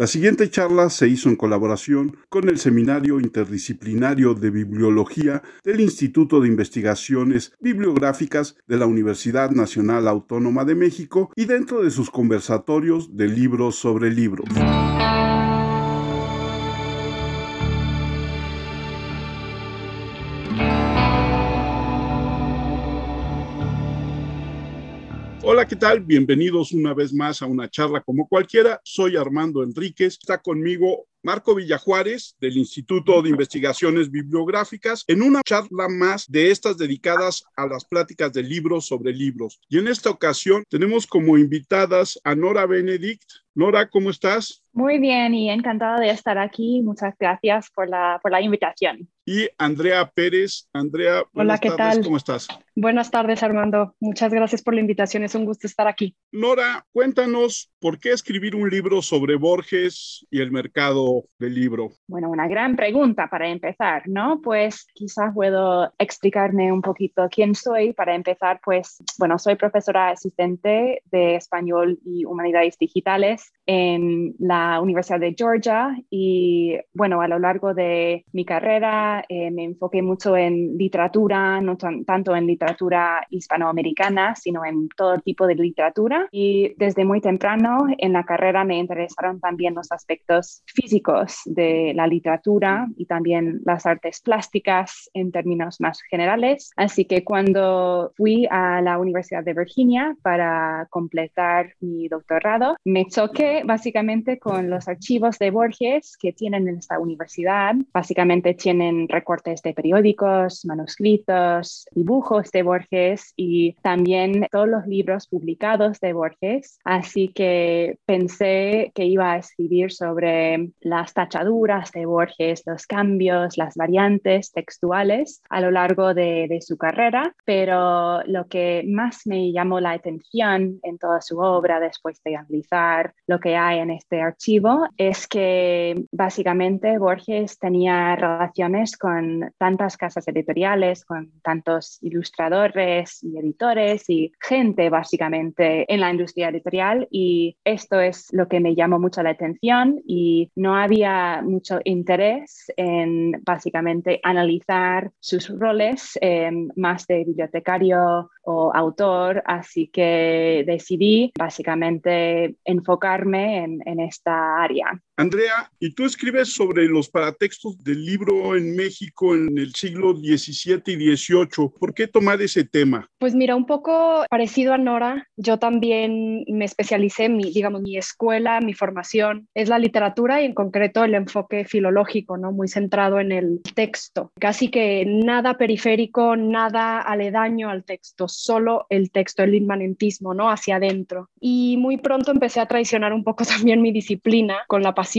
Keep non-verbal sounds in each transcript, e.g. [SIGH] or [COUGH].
La siguiente charla se hizo en colaboración con el Seminario Interdisciplinario de Bibliología del Instituto de Investigaciones Bibliográficas de la Universidad Nacional Autónoma de México y dentro de sus conversatorios de libros sobre libros. Hola, ¿qué tal? Bienvenidos una vez más a una charla como cualquiera. Soy Armando Enríquez. Está conmigo Marco Villajuárez del Instituto de Investigaciones Bibliográficas en una charla más de estas dedicadas a las pláticas de libros sobre libros. Y en esta ocasión tenemos como invitadas a Nora Benedict. Nora, ¿cómo estás? Muy bien y encantada de estar aquí. Muchas gracias por la, por la invitación. Y Andrea Pérez. Andrea, Hola, ¿qué tal? ¿Cómo estás? Buenas tardes, Armando. Muchas gracias por la invitación. Es un gusto estar aquí. Nora, cuéntanos por qué escribir un libro sobre Borges y el mercado del libro. Bueno, una gran pregunta para empezar, ¿no? Pues quizás puedo explicarme un poquito quién soy. Para empezar, pues, bueno, soy profesora asistente de español y humanidades digitales en la Universidad de Georgia y, bueno, a lo largo de mi carrera eh, me enfoqué mucho en literatura, no tanto en literatura hispanoamericana, sino en todo tipo de literatura. Y desde muy temprano en la carrera me interesaron también los aspectos físicos de la literatura y también las artes plásticas en términos más generales. Así que cuando fui a la Universidad de Virginia para completar mi doctorado, me choqué básicamente con los archivos de Borges que tienen en esta universidad. Básicamente tienen recortes de periódicos, manuscritos, dibujos de Borges y también todos los libros publicados de Borges. Así que pensé que iba a escribir sobre las tachaduras de Borges, los cambios, las variantes textuales a lo largo de, de su carrera, pero lo que más me llamó la atención en toda su obra después de analizar lo que hay en este archivo es que básicamente Borges tenía relaciones con tantas casas editoriales, con tantos ilustradores, y editores y gente básicamente en la industria editorial y esto es lo que me llamó mucho la atención y no había mucho interés en básicamente analizar sus roles eh, más de bibliotecario autor, así que decidí básicamente enfocarme en, en esta área. Andrea, y tú escribes sobre los paratextos del libro en México en el siglo XVII y XVIII. ¿Por qué tomar ese tema? Pues mira, un poco parecido a Nora, yo también me especialicé, mi, digamos, mi escuela, mi formación es la literatura y en concreto el enfoque filológico, ¿no? Muy centrado en el texto. Casi que nada periférico, nada aledaño al texto, solo el texto, el inmanentismo, ¿no? Hacia adentro. Y muy pronto empecé a traicionar un poco [LAUGHS] también mi disciplina con la pasión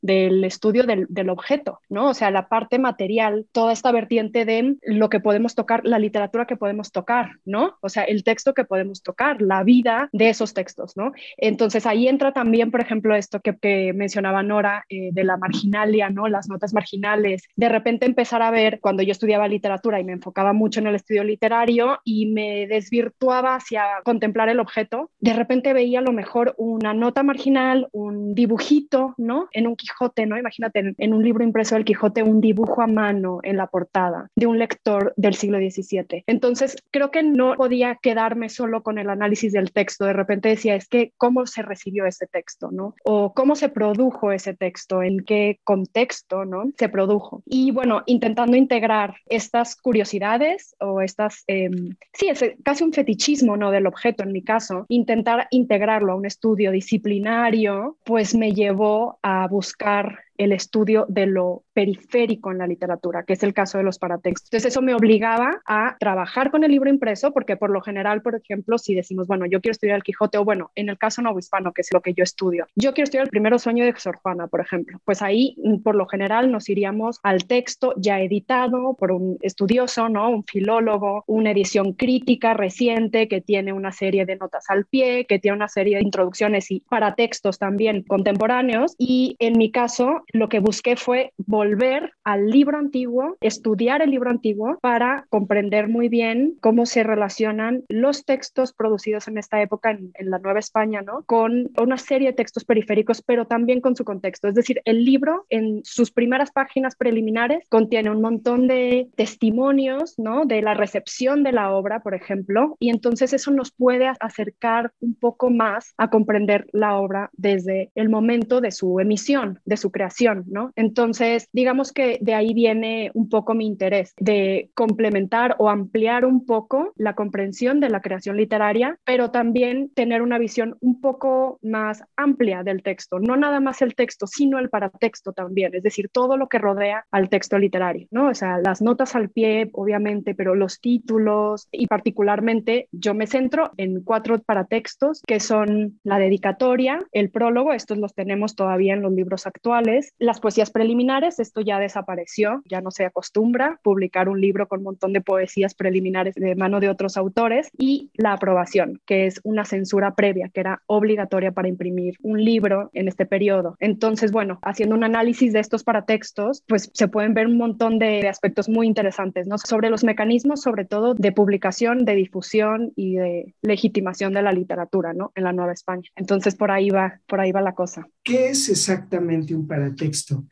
del estudio del, objeto, ¿no? O sea, la parte material, toda esta vertiente de lo que podemos tocar, la literatura que podemos tocar, ¿no? O sea, el texto que podemos tocar, la vida de esos textos, ¿no? Entonces ahí entra también, por ejemplo, esto que, que mencionaba Nora eh, de la marginalia, ¿no? Las notas marginales. De repente empezar a ver, cuando yo estudiaba literatura y me enfocaba mucho en el estudio literario y me desvirtuaba hacia contemplar el objeto, de repente veía a lo mejor una nota marginal, un dibujito, ¿no? En un Quijote, ¿no? Imagínate en, un libro impreso del Quijote un dibujo a mano en la portada de un lector del siglo XVII. Entonces, creo que no podía quedarme solo con el análisis del texto. De repente decía, es que cómo se recibió ese texto, ¿no? O cómo se produjo ese texto, en qué contexto, ¿no? Se produjo. Y bueno, intentando integrar estas curiosidades o estas, em, sí, es casi un fetichismo, ¿no? Del objeto en mi caso, intentar integrarlo a un estudio disciplinario, pues me llevó a buscar el estudio de lo periférico en la literatura, que es el caso de los paratextos. Entonces eso me obligaba a trabajar con el libro impreso, porque por lo general, por ejemplo, si decimos, bueno, yo quiero estudiar el Quijote, o bueno, en el caso hispano, que es lo que yo estudio, yo quiero estudiar el primero sueño de Sor Juana, por ejemplo, pues ahí mm, por lo general nos iríamos al texto ya editado por un estudioso, ¿no? Un filólogo, una edición crítica reciente que tiene una serie de notas al pie, que tiene una serie de introducciones y paratextos también contemporáneos. Y en mi caso, lo que busqué fue volver al libro antiguo, estudiar el libro antiguo para comprender muy bien cómo se relacionan los textos producidos en esta época en, la Nueva España, ¿no? Con una serie de textos periféricos, pero también con su contexto. Es decir, el libro en sus primeras páginas preliminares contiene un montón de testimonios, ¿no? De la recepción de la obra, por ejemplo, y entonces eso nos puede acercar un poco más a comprender la obra desde el momento de su emisión, de su creación, ¿no? Entonces, digamos que de ahí viene un poco mi interés de complementar o ampliar un poco la comprensión de la creación literaria, pero también tener una visión un poco más amplia del texto, no nada más el texto, sino el paratexto también, es decir, todo lo que rodea al texto literario, ¿no? O sea, las notas al pie, obviamente, pero los títulos y particularmente yo me centro en cuatro paratextos que son la dedicatoria, el prólogo, estos los tenemos todavía en los libros actuales, las poesías preliminares, esto ya desapareció, ya no se acostumbra publicar un libro con un montón de poesías preliminares de mano de otros autores y la aprobación, que es una censura previa que era obligatoria para imprimir un libro en este periodo. Entonces, bueno, haciendo un análisis de estos paratextos, pues se pueden ver un montón de aspectos muy interesantes, ¿no? Sobre los mecanismos, sobre todo de publicación, de difusión y de legitimación de la literatura, ¿no? En la Nueva España. Entonces, por ahí va, por ahí va la cosa. ¿Qué es exactamente un paratexto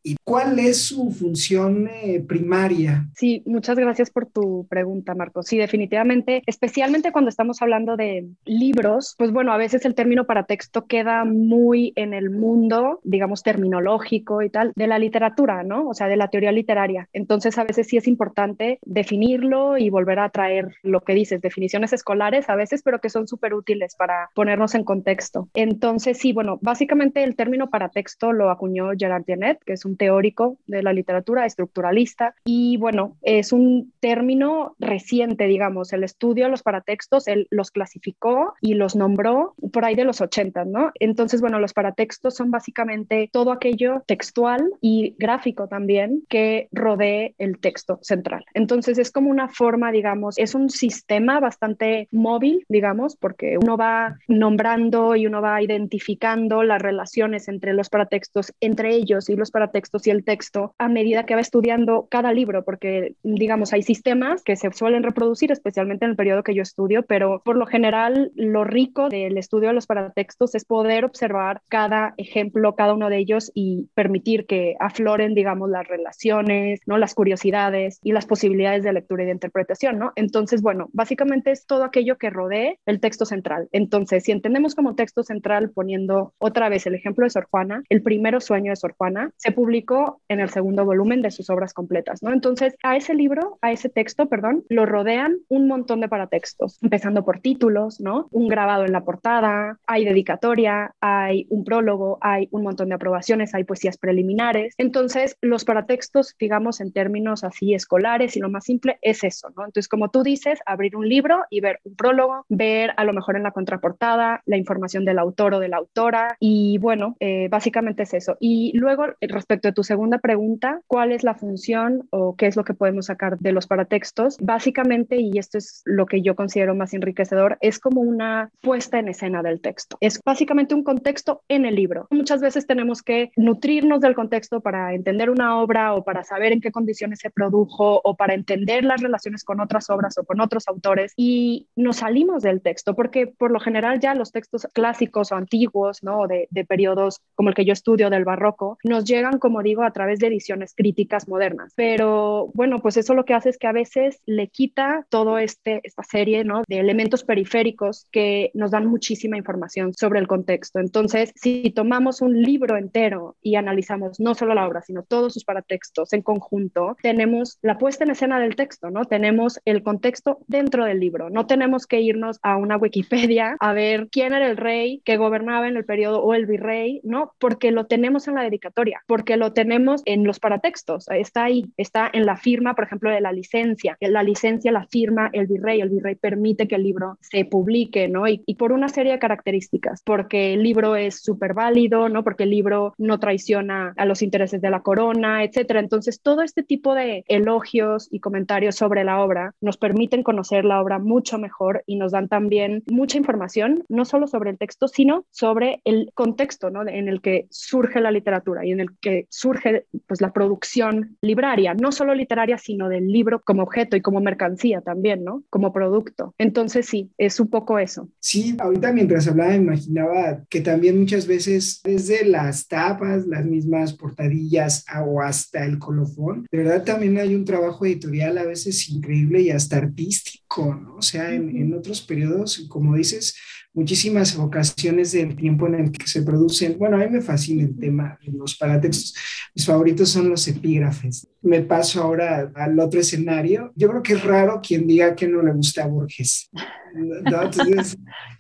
y cuál es su función eh, primaria? Sí, muchas gracias por tu pregunta, Marcos. Sí, definitivamente, especialmente cuando estamos hablando de libros, pues bueno, a veces el término paratexto queda muy en el mundo, digamos, terminológico y tal, de la literatura, ¿no? O sea, de la teoría literaria. Entonces, a veces sí es importante definirlo y volver a traer lo que dices, definiciones escolares a veces, pero que son súper útiles para ponernos en contexto. Entonces, sí, bueno, básicamente el término paratexto lo acuñó Gerard Genet, que es un teórico de la literatura, estructuralista, y bueno, es un término reciente, digamos, el estudio de los paratextos, él los clasificó y los nombró por ahí de los 80, ¿no? Entonces, bueno, los paratextos son básicamente todo aquello textual y gráfico también que rodee el texto central. Entonces, es como una forma, digamos, es un sistema bastante móvil, digamos, porque uno va nombrando y uno va identificando las relaciones entre los paratextos, entre ellos y los paratextos y el texto a medida que va estudiando cada libro, porque, digamos, hay sistemas que se suelen reproducir, especialmente en el periodo que yo estudio, pero por lo general lo rico del estudio de los paratextos es poder observar cada ejemplo, cada uno de ellos y permitir que afloren, digamos, las relaciones, ¿no? Las curiosidades y las posibilidades de lectura y de interpretación, ¿no? Entonces, bueno, básicamente es todo aquello que rodee el texto central. Entonces, si entendemos como texto central, poniendo otra vez el ejemplo de Sor Juana, el primero sueño de Sor Juana se publicó en el segundo volumen de sus obras completas, ¿no? Entonces, a ese libro, a ese texto, perdón, lo rodean un montón de paratextos, empezando por títulos, ¿no? Un grabado en la portada, hay dedicatoria, hay un prólogo, hay un montón de aprobaciones, hay poesías preliminares. Entonces, los paratextos, digamos, en términos así escolares y lo más simple, es eso, ¿no? Entonces, como tú dices, abrir un libro y ver un prólogo, ver a lo mejor en la contraportada la información del autor o de la autora y bueno, eh, básicamente es eso. Y luego, respecto a tu segunda pregunta, ¿cuál es la función o qué es lo que podemos sacar de los paratextos? Básicamente, y esto es lo que yo considero más enriquecedor, es como una puesta en escena del texto. Es básicamente un contexto en el libro. Muchas veces tenemos que nutrirnos del contexto para entender una obra o para saber en qué condiciones se produjo o para entender las relaciones con otras obras o con otros autores y nos salimos del texto porque por lo general ya los textos clásicos o antiguos, ¿no? De, de periodos como el que yo estudio del barroco, nos llegan, como digo, a través de ediciones críticas modernas. Pero bueno, pues eso lo que hace es que a veces le quita todo este, esta serie, ¿no? De elementos periféricos que nos dan muchísima información sobre el contexto. Entonces, si tomamos un libro entero y analizamos no solo la obra, sino todos sus paratextos en conjunto, tenemos la puesta en escena del texto, ¿no? Tenemos el contexto dentro del libro. No tenemos que irnos a una Wikipedia a ver quién era el rey que gobernaba en el periodo o el virrey, ¿no? Porque lo tenemos en la dedicatoria, porque lo tenemos en los paratextos. Está ahí, está en la firma, por ejemplo, de la licencia. La licencia la firma el virrey, el virrey permite que el libro se publique, ¿no? Y, y por una serie de características, porque el libro es súper válido, ¿no? Porque el libro no traiciona a los intereses de la corona, etcétera. Entonces, todo este tipo de elogios y comentarios sobre la obra nos permiten conocer la obra mucho mejor y nos dan también mucha información, no solo sobre el texto, sino sobre el contexto ¿no? en el que surge la literatura. Y en el que surge pues la producción libraria, no solo literaria, sino del libro como objeto y como mercancía también, ¿no? Como producto. Entonces sí, es un poco eso. Sí, ahorita mientras hablaba imaginaba que también muchas veces desde las tapas, las mismas portadillas o hasta el colofón, de verdad también hay un trabajo editorial a veces increíble y hasta artístico, ¿no? O sea, en, en otros periodos, como dices, muchísimas ocasiones del tiempo en el que se producen. Bueno, a mí me fascina el tema de los paratextos. Mis favoritos son los epígrafes. Me paso ahora al otro escenario. Yo creo que es raro quien diga que no le gusta a Borges.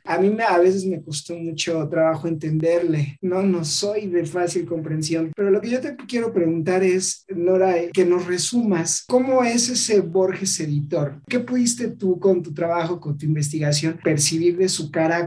A mí me, a veces me costó mucho trabajo entenderle. No, no soy de fácil comprensión. Pero lo que yo te quiero preguntar es, Nora, que nos resumas, ¿cómo es ese Borges editor? ¿Qué pudiste tú con tu trabajo, con tu investigación, percibir de su carácter?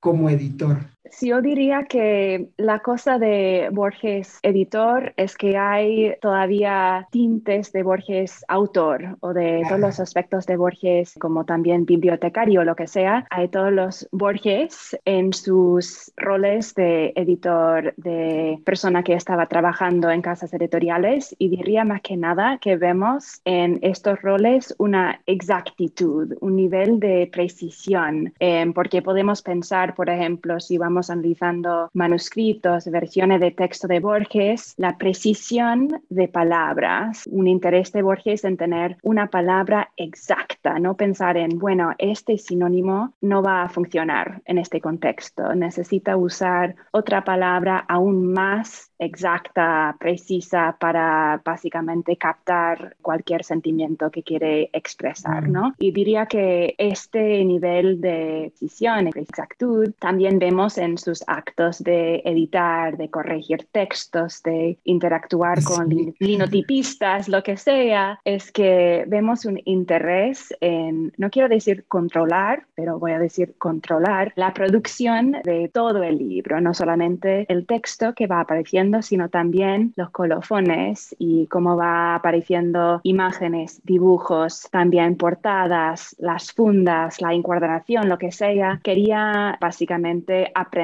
como editor? Sí, yo diría que la cosa de Borges editor es que hay todavía tintes de Borges autor o de todos los aspectos de Borges como también bibliotecario o lo que sea. Hay todos los Borges en sus roles de editor, de persona que estaba trabajando en casas editoriales y diría más que nada que vemos en estos roles una exactitud, un nivel de precisión, eh, porque podemos pensar, por ejemplo, si vamos analizando manuscritos, versiones de texto de Borges, la precisión de palabras, un interés de Borges en tener una palabra exacta, no pensar en, bueno, este sinónimo no va a funcionar en este contexto, necesita usar otra palabra aún más exacta, precisa para básicamente captar cualquier sentimiento que quiere expresar, ¿no? Y diría que este nivel de precisión, exactitud, también vemos en sus actos de editar, de corregir textos, de interactuar con linotipistas, lo que sea, es que vemos un interés en, no quiero decir controlar, pero voy a decir controlar la producción de todo el libro, no solamente el texto que va apareciendo, sino también los colofones y cómo va apareciendo imágenes, dibujos, también portadas, las fundas, la encuadernación, lo que sea. Quería básicamente aprender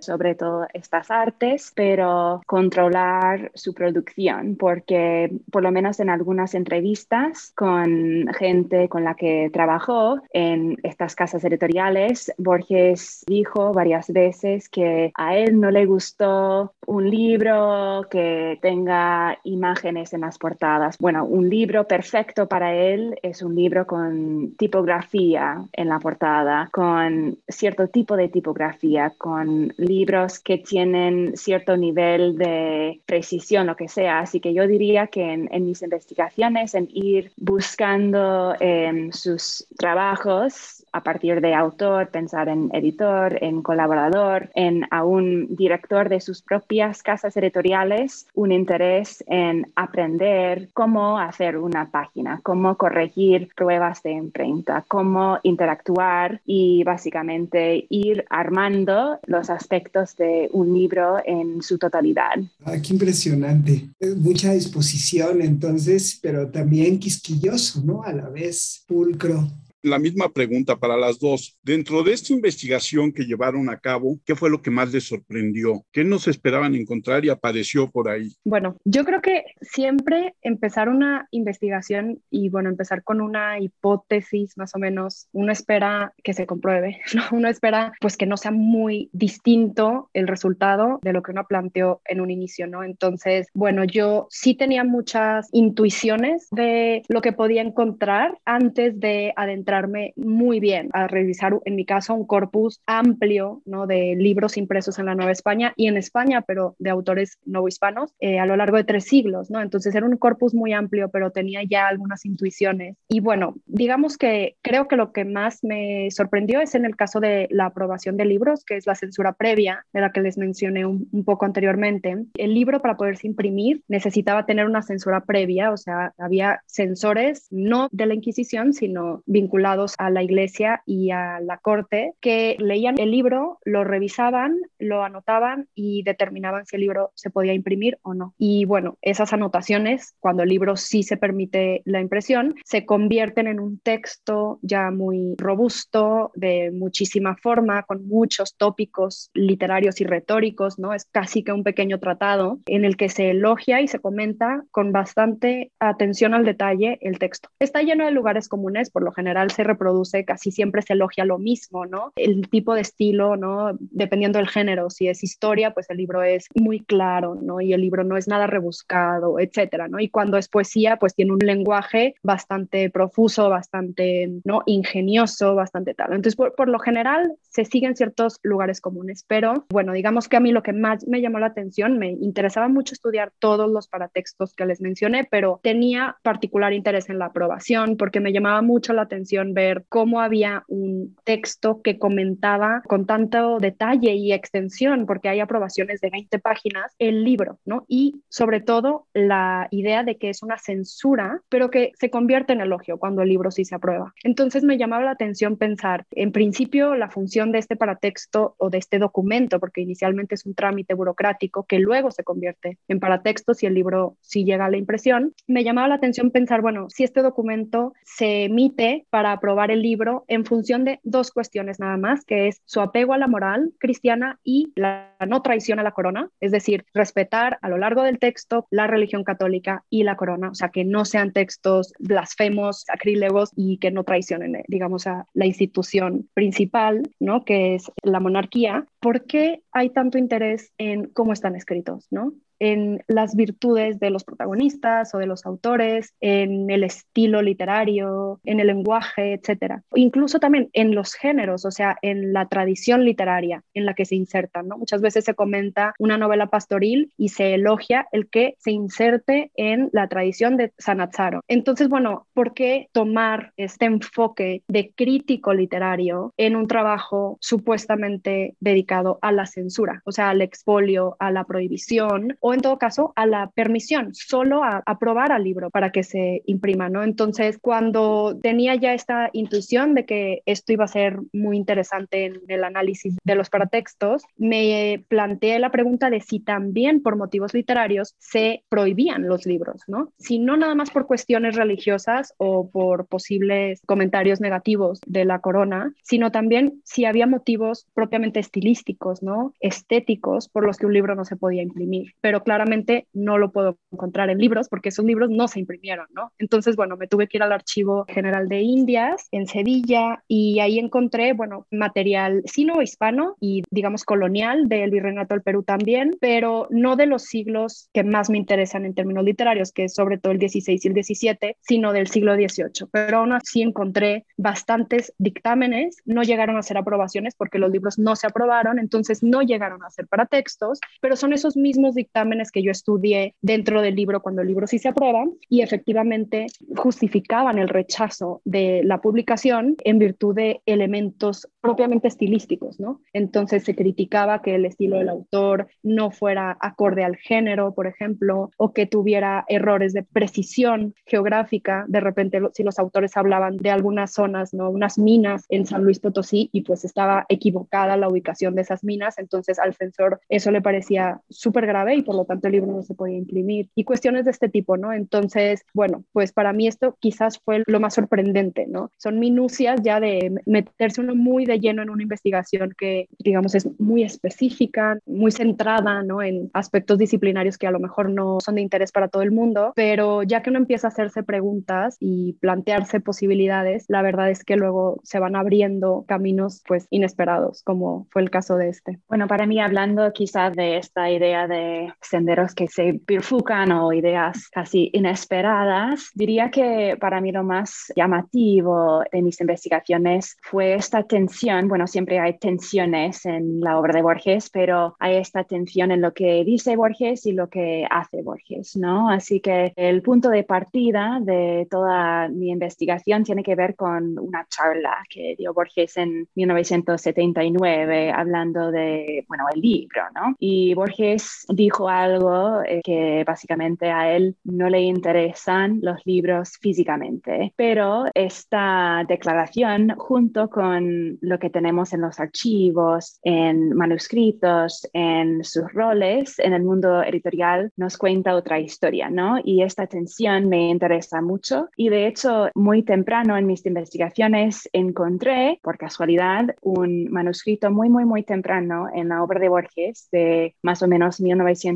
sobre todo estas artes, pero controlar su producción, porque por lo menos en algunas entrevistas con gente con la que trabajó en estas casas editoriales, Borges dijo varias veces que a él no le gustó un libro que tenga imágenes en las portadas. Bueno, un libro perfecto para él es un libro con tipografía en la portada, con cierto tipo de tipografía, con libros que tienen cierto nivel de precisión, lo que sea. Así que yo diría que en, mis investigaciones, en ir buscando en sus trabajos a partir de autor, pensar en editor, en colaborador, en a un director de sus propias casas editoriales, un interés en aprender cómo hacer una página, cómo corregir pruebas de imprenta, cómo interactuar y básicamente ir armando los aspectos de un libro en su totalidad. Ah, qué impresionante. Mucha disposición entonces, pero también quisquilloso, ¿no? A la vez, pulcro la misma pregunta para las dos. Dentro de esta investigación que llevaron a cabo, ¿qué fue lo que más les sorprendió? ¿Qué nos esperaban encontrar y apareció por ahí? Bueno, yo creo que siempre empezar una investigación y bueno, empezar con una hipótesis más o menos, uno espera que se compruebe, [LAUGHS] ¿no? Uno espera pues que no sea muy distinto el resultado de lo que uno planteó en un inicio, ¿no? Entonces, bueno, yo sí tenía muchas intuiciones de lo que podía encontrar antes de adentrar muy bien a revisar, en mi caso, un corpus amplio ¿no? de libros impresos en la Nueva España y en España, pero de autores no hispanos, eh, a lo largo de tres siglos. ¿no? Entonces era un corpus muy amplio, pero tenía ya algunas intuiciones. Y bueno, digamos que creo que lo que más me sorprendió es en el caso de la aprobación de libros, que es la censura previa, de la que les mencioné un, un poco anteriormente. El libro para poderse imprimir necesitaba tener una censura previa, o sea, había censores no de la Inquisición, sino vinculados vinculados a la iglesia y a la corte que leían el libro, lo revisaban, lo anotaban y determinaban si el libro se podía imprimir o no. Y bueno, esas anotaciones, cuando el libro sí se permite la impresión, se convierten en un texto ya muy robusto, de muchísima forma, con muchos tópicos literarios y retóricos, ¿no? Es casi que un pequeño tratado en el que se elogia y se comenta con bastante atención al detalle el texto. Está lleno de lugares comunes, por lo general se reproduce, casi siempre se elogia lo mismo, ¿no? El tipo de estilo, ¿no? Dependiendo del género, si es historia, pues el libro es muy claro, ¿no? Y el libro no es nada rebuscado, etcétera, ¿no? Y cuando es poesía, pues tiene un lenguaje bastante profuso, bastante, ¿no? Ingenioso, bastante tal. Entonces, por, por lo general, se siguen ciertos lugares comunes, pero bueno, digamos que a mí lo que más me llamó la atención, me interesaba mucho estudiar todos los paratextos que les mencioné, pero tenía particular interés en la aprobación porque me llamaba mucho la atención ver cómo había un texto que comentaba con tanto detalle y extensión, porque hay aprobaciones de 20 páginas, el libro, ¿no? Y sobre todo la idea de que es una censura, pero que se convierte en elogio cuando el libro sí se aprueba. Entonces me llamaba la atención pensar, en principio, la función de este paratexto o de este documento, porque inicialmente es un trámite burocrático que luego se convierte en paratexto si el libro sí llega a la impresión, me llamaba la atención pensar, bueno, si este documento se emite para aprobar el libro en función de dos cuestiones nada más, que es su apego a la moral cristiana y la no traición a la corona, es decir, respetar a lo largo del texto la religión católica y la corona, o sea, que no sean textos blasfemos, sacrílegos y que no traicionen, digamos, a la institución principal, ¿no? Que es la monarquía. ¿Por qué hay tanto interés en cómo están escritos, ¿no? En las virtudes de los protagonistas o de los autores, en el estilo literario, en el lenguaje, etcétera. Incluso también en los géneros, o sea, en la tradición literaria en la que se insertan, ¿no? Muchas veces se comenta una novela pastoril y se elogia el que se inserte en la tradición de Sanazzaro. Entonces, bueno, ¿por qué tomar este enfoque de crítico literario en un trabajo supuestamente dedicado a la censura, o sea, al expolio, a la prohibición o en todo caso a la permisión, solo a aprobar al libro para que se imprima, ¿no? Entonces, cuando tenía ya esta intuición de que esto iba a ser muy interesante en el análisis de los paratextos, me planteé la pregunta de si también por motivos literarios se prohibían los libros, ¿no? Si no nada más por cuestiones religiosas o por posibles comentarios negativos de la corona, sino también si había motivos propiamente estilísticos, ¿no? Estéticos por los que un libro no se podía imprimir. Pero pero claramente no lo puedo encontrar en libros porque esos libros no se imprimieron, ¿no? Entonces, bueno, me tuve que ir al Archivo General de Indias en Sevilla y ahí encontré, bueno, material sino-hispano y, digamos, colonial del Virreinato del Perú también, pero no de los siglos que más me interesan en términos literarios, que es sobre todo el 16 y el 17, sino del siglo XVIII. Pero aún así encontré bastantes dictámenes, no llegaron a ser aprobaciones porque los libros no se aprobaron, entonces no llegaron a ser para textos, pero son esos mismos dictámenes que yo estudié dentro del libro cuando el libro sí se aprueba y efectivamente justificaban el rechazo de la publicación en virtud de elementos propiamente estilísticos, ¿no? Entonces se criticaba que el estilo del autor no fuera acorde al género, por ejemplo, o que tuviera errores de precisión geográfica. De repente, si los autores hablaban de algunas zonas, ¿no? Unas minas en San Luis Potosí y pues estaba equivocada la ubicación de esas minas, entonces al censor eso le parecía súper grave y por lo tanto el libro no se podía imprimir y cuestiones de este tipo, ¿no? Entonces, bueno, pues para mí esto quizás fue lo más sorprendente, ¿no? Son minucias ya de meterse uno muy de lleno en una investigación que, digamos, es muy específica, muy centrada, ¿no? En aspectos disciplinarios que a lo mejor no son de interés para todo el mundo, pero ya que uno empieza a hacerse preguntas y plantearse posibilidades, la verdad es que luego se van abriendo caminos, pues, inesperados, como fue el caso de este. Bueno, para mí, hablando quizás de esta idea de senderos que se bifurcan o ideas casi inesperadas. Diría que para mí lo más llamativo de mis investigaciones fue esta tensión. Bueno, siempre hay tensiones en la obra de Borges, pero hay esta tensión en lo que dice Borges y lo que hace Borges, ¿no? Así que el punto de partida de toda mi investigación tiene que ver con una charla que dio Borges en 1979 hablando de, bueno, el libro, ¿no? Y Borges dijo algo eh, que básicamente a él no le interesan los libros físicamente, pero esta declaración junto con lo que tenemos en los archivos, en manuscritos, en sus roles en el mundo editorial, nos cuenta otra historia, ¿no? Y esta tensión me interesa mucho y de hecho muy temprano en mis investigaciones encontré, por casualidad, un manuscrito muy, muy, muy temprano en la obra de Borges de más o menos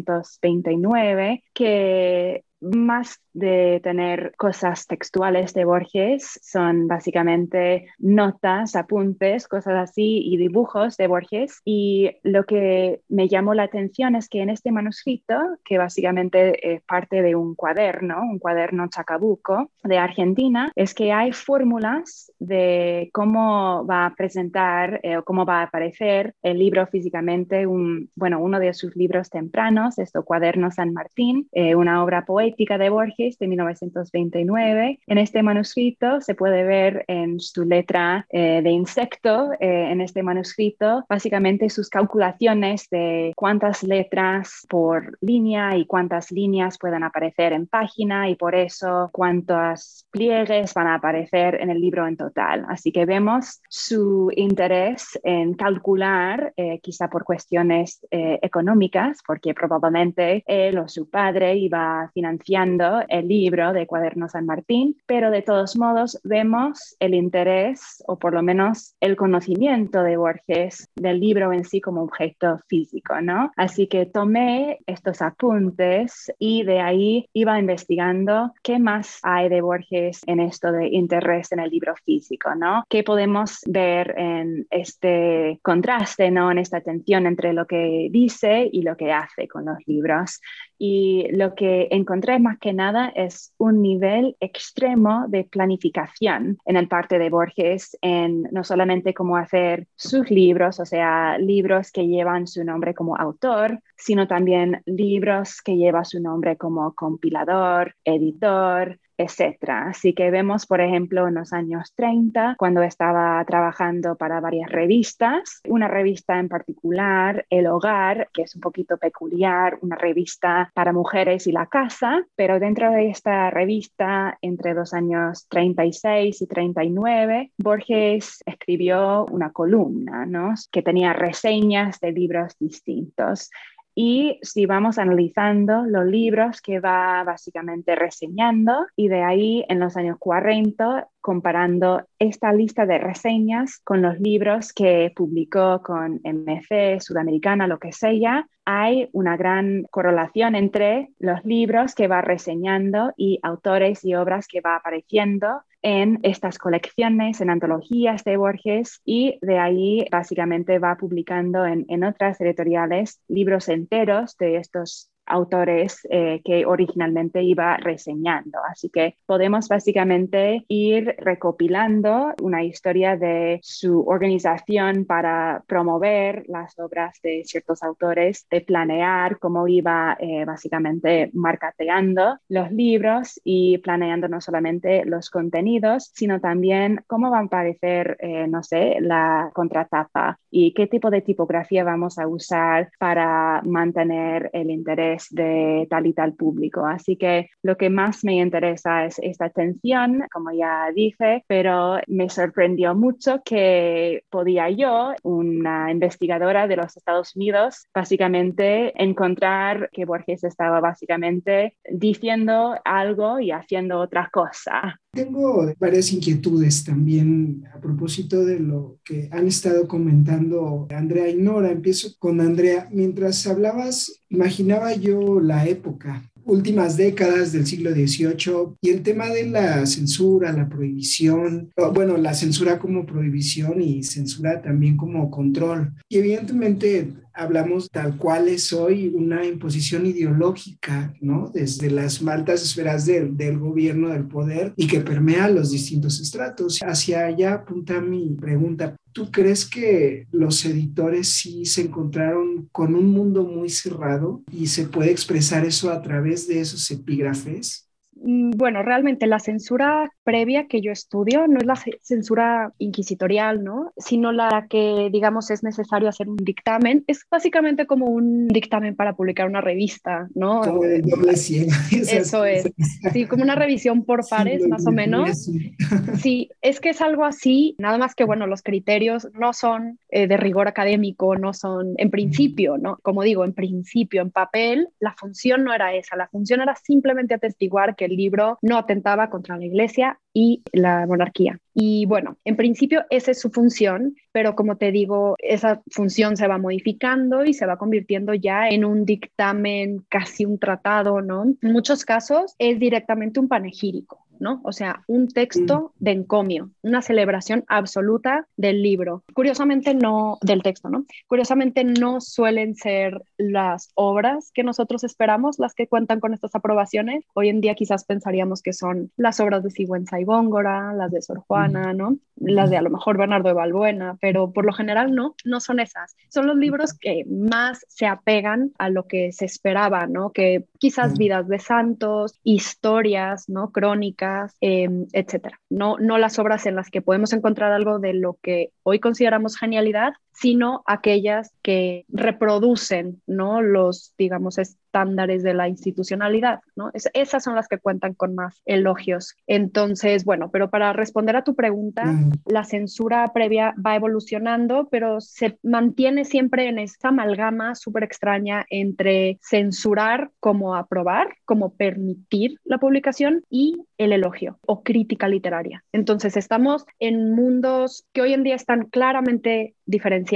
1929 que más de tener cosas textuales de Borges, son básicamente notas, apuntes, cosas así y dibujos de Borges. Y lo que me llamó la atención es que en este manuscrito, que básicamente es parte de un cuaderno, un cuaderno chacabuco de Argentina, es que hay fórmulas de cómo va a presentar eh, o cómo va a aparecer el libro físicamente, un, bueno, uno de sus libros tempranos, esto Cuaderno San Martín, eh, una obra poética de Borges de 1929. En este manuscrito se puede ver en su letra eh, de insecto, eh, en este manuscrito, básicamente sus calculaciones de cuántas letras por línea y cuántas líneas pueden aparecer en página y por eso cuántos pliegues van a aparecer en el libro en total. Así que vemos su interés en calcular, eh, quizá por cuestiones económicas, porque probablemente él o su padre iba financiando el libro de Cuaderno San Martín, pero de todos modos vemos el interés o por lo menos el conocimiento de Borges del libro en sí como objeto físico, ¿no? Así que tomé estos apuntes y de ahí iba investigando qué más hay de Borges en esto de interés en el libro físico, ¿no? ¿Qué podemos ver en este contraste, ¿no? En esta tensión entre lo que dice y lo que hace con los libros. Y lo que encontré más que nada es un nivel extremo de planificación en el parte de Borges, en no solamente cómo hacer sus libros, o sea, libros que llevan su nombre como autor, sino también libros que llevan su nombre como compilador, editor, etcétera. Así que vemos, por ejemplo, en los años 30, cuando estaba trabajando para varias revistas, una revista en particular, El Hogar, que es un poquito peculiar, una revista para mujeres y la casa, pero dentro de esta revista, entre los años 36 y 39, Borges escribió una columna, ¿no? Que tenía reseñas de libros distintos. Y si vamos analizando los libros que va básicamente reseñando, y de ahí en los años 40, comparando esta lista de reseñas con los libros que publicó con MC, Sudamericana, lo que sea, hay una gran correlación entre los libros que va reseñando y autores y obras que va apareciendo en estas colecciones, en antologías de Borges y de ahí básicamente va publicando en, en otras editoriales libros enteros de estos autores eh, que originalmente iba reseñando. Así que podemos básicamente ir recopilando una historia de su organización para promover las obras de ciertos autores, de planear cómo iba eh, básicamente marcateando los libros y planeando no solamente los contenidos, sino también cómo va a aparecer, eh, no sé, la contratapa y qué tipo de tipografía vamos a usar para mantener el interés de tal y tal público. Así que lo que más me interesa es esta atención, como ya dije, pero me sorprendió mucho que podía yo, una investigadora de los Estados Unidos, básicamente encontrar que Borges estaba básicamente diciendo algo y haciendo otra cosa. Tengo varias inquietudes también a propósito de lo que han estado comentando Andrea y Nora. Empiezo con Andrea. Mientras hablabas, imaginaba yo la época últimas décadas del siglo XVIII y el tema de la censura, la prohibición, bueno, la censura como prohibición y censura también como control. Y evidentemente hablamos tal cual es hoy una imposición ideológica, ¿no? Desde las altas esferas del, del, gobierno, del poder y que permea los distintos estratos. Hacia allá apunta mi pregunta. ¿Tú crees que los editores sí se encontraron con un mundo muy cerrado y se puede expresar eso a través de esos epígrafes? Mm, bueno, realmente la censura previa que yo estudio no es la censura inquisitorial, ¿no? Sino la que, digamos, es necesario hacer un dictamen. Es básicamente como un dictamen para publicar una revista, ¿no? Como el doble. [LAUGHS] Eso es. Sí, como una revisión por pares, más o menos. [LAUGHS] Sí, es que es algo así, nada más que, bueno, los criterios no son eh, de rigor académico, no son, en principio, ¿no? Como digo, en principio, en papel, la función no era esa, la función era simplemente atestiguar que el libro no atentaba contra la iglesia y la monarquía. Y bueno, en principio esa es su función, pero como te digo, esa función se va modificando y se va convirtiendo ya en un dictamen, casi un tratado, ¿no? En muchos casos es directamente un panegírico. ¿No? O sea, un texto mm. de encomio, una celebración absoluta del libro. Curiosamente no, del texto, ¿no? Curiosamente no suelen ser las obras que nosotros esperamos las que cuentan con estas aprobaciones. Hoy en día quizás pensaríamos que son las obras de Sigüenza y Góngora, las de Sor Juana, ¿no? Las de a lo mejor Bernardo de Balbuena, pero por lo general no, no son esas. Son los libros que más se apegan a lo que se esperaba, ¿no? Que quizás vidas de santos, historias, ¿no? Crónicas Em, etcétera. No, no las obras en las que podemos encontrar algo de lo que hoy consideramos genialidad, sino aquellas que reproducen, ¿no? Los, digamos, estándares de la institucionalidad, ¿no? esas son las que cuentan con más elogios. Entonces, bueno, pero para responder a tu pregunta, mm. la censura previa va evolucionando, pero se mantiene siempre en esta amalgama súper extraña entre censurar como aprobar, como permitir la publicación y el elogio o crítica literaria. Entonces, estamos en mundos que hoy en día están claramente diferenciados,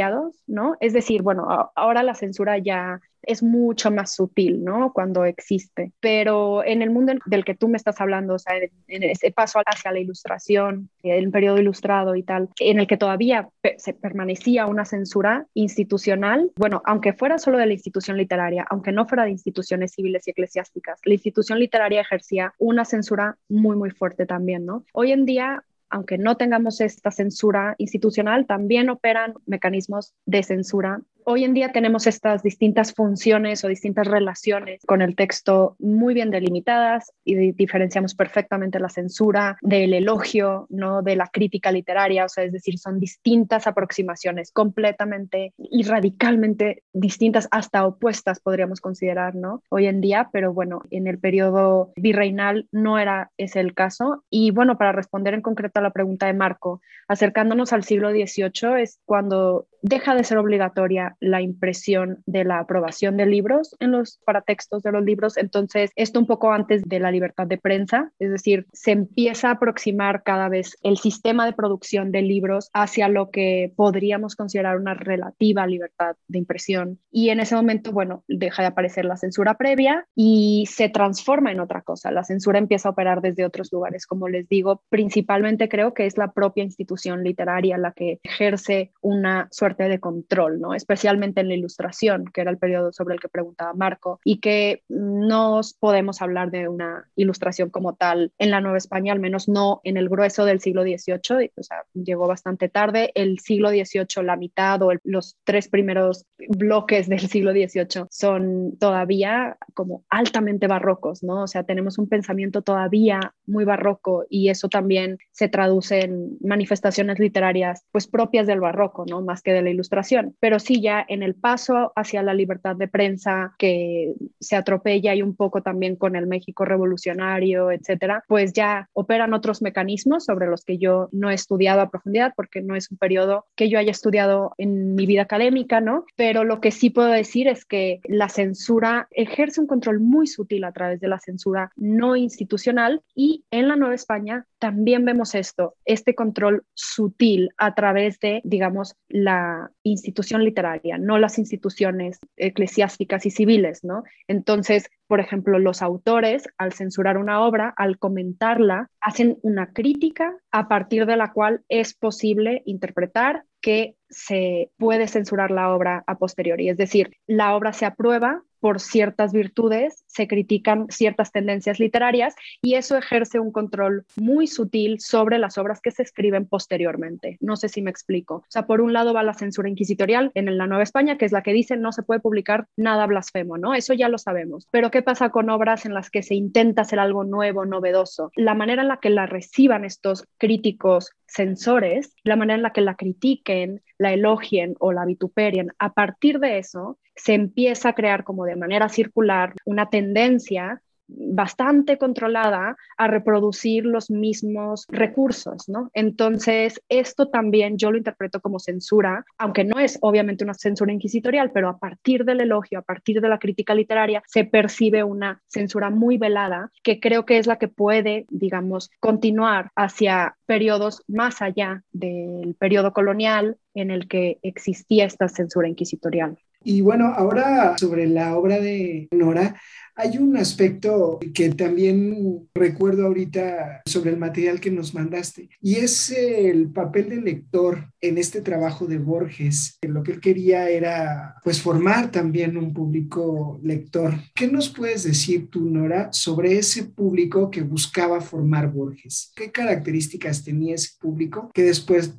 ¿no? Es decir, bueno, ahora la censura ya es mucho más sutil, ¿no? Cuando existe. Pero en el mundo del que tú me estás hablando, o sea, en, ese paso hacia la ilustración, el periodo ilustrado y tal, en el que todavía se permanecía una censura institucional, bueno, aunque fuera solo de la institución literaria, aunque no fuera de instituciones civiles y eclesiásticas, la institución literaria ejercía una censura muy, muy fuerte también, ¿no? Hoy en día aunque no tengamos esta censura institucional, también operan mecanismos de censura Hoy en día tenemos estas distintas funciones o distintas relaciones con el texto muy bien delimitadas y diferenciamos perfectamente la censura del elogio, no de la crítica literaria, o sea, es decir, son distintas aproximaciones completamente y radicalmente distintas, hasta opuestas podríamos considerar, ¿no? Hoy en día, pero bueno, en el periodo virreinal no era ese el caso. Y bueno, para responder en concreto a la pregunta de Marco, acercándonos al siglo XVIII es cuando deja de ser obligatoria la impresión de la aprobación de libros en los paratextos de los libros. Entonces, esto un poco antes de la libertad de prensa, es decir, se empieza a aproximar cada vez el sistema de producción de libros hacia lo que podríamos considerar una relativa libertad de impresión. Y en ese momento, bueno, deja de aparecer la censura previa y se transforma en otra cosa. La censura empieza a operar desde otros lugares. Como les digo, principalmente creo que es la propia institución literaria la que ejerce una suerte de control, ¿no? Especialmente en la ilustración, que era el periodo sobre el que preguntaba Marco, y que no podemos hablar de una ilustración como tal en la Nueva España, al menos no en el grueso del siglo XVIII, o sea, llegó bastante tarde. El siglo XVIII, la mitad o los tres primeros bloques del siglo XVIII son todavía como altamente barrocos, ¿no? O sea, tenemos un pensamiento todavía muy barroco y eso también se traduce en manifestaciones literarias pues propias del barroco, ¿no? Más que de la ilustración. Pero sí, ya en el paso hacia la libertad de prensa que se atropella y un poco también con el México revolucionario, etcétera, pues ya operan otros mecanismos sobre los que yo no he estudiado a profundidad porque no es un periodo que yo haya estudiado en mi vida académica, ¿no? Pero lo que sí puedo decir es que la censura ejerce un control muy sutil a través de la censura no institucional y en la Nueva España también vemos esto, este control sutil a través de, digamos, la institución literaria, no las instituciones eclesiásticas y civiles, ¿no? Entonces, por ejemplo, los autores, al censurar una obra, al comentarla, hacen una crítica a partir de la cual es posible interpretar que se puede censurar la obra a posteriori. Es decir, la obra se aprueba por ciertas virtudes, se critican ciertas tendencias literarias y eso ejerce un control muy sutil sobre las obras que se escriben posteriormente. No sé si me explico. O sea, por un lado va la censura inquisitorial en la Nueva España, que es la que dice no se puede publicar nada blasfemo, ¿no? Eso ya lo sabemos. Pero ¿qué pasa con obras en las que se intenta hacer algo nuevo, novedoso? La manera en la que la reciban estos críticos censores, la manera en la que la critiquen, la elogien o la vituperien, a partir de eso se empieza a crear como de manera circular una tendencia bastante controlada a reproducir los mismos recursos, ¿no? Entonces, esto también yo lo interpreto como censura, aunque no es obviamente una censura inquisitorial, pero a partir del elogio, a partir de la crítica literaria, se percibe una censura muy velada que creo que es la que puede, digamos, continuar hacia periodos más allá del periodo colonial en el que existía esta censura inquisitorial. Y bueno, ahora sobre la obra de Nora, hay un aspecto que también recuerdo ahorita sobre el material que nos mandaste y es el papel del lector en este trabajo de Borges. Lo que él quería era pues formar también un público lector. ¿Qué nos puedes decir tú, Nora, sobre ese público que buscaba formar Borges? ¿Qué características tenía ese público que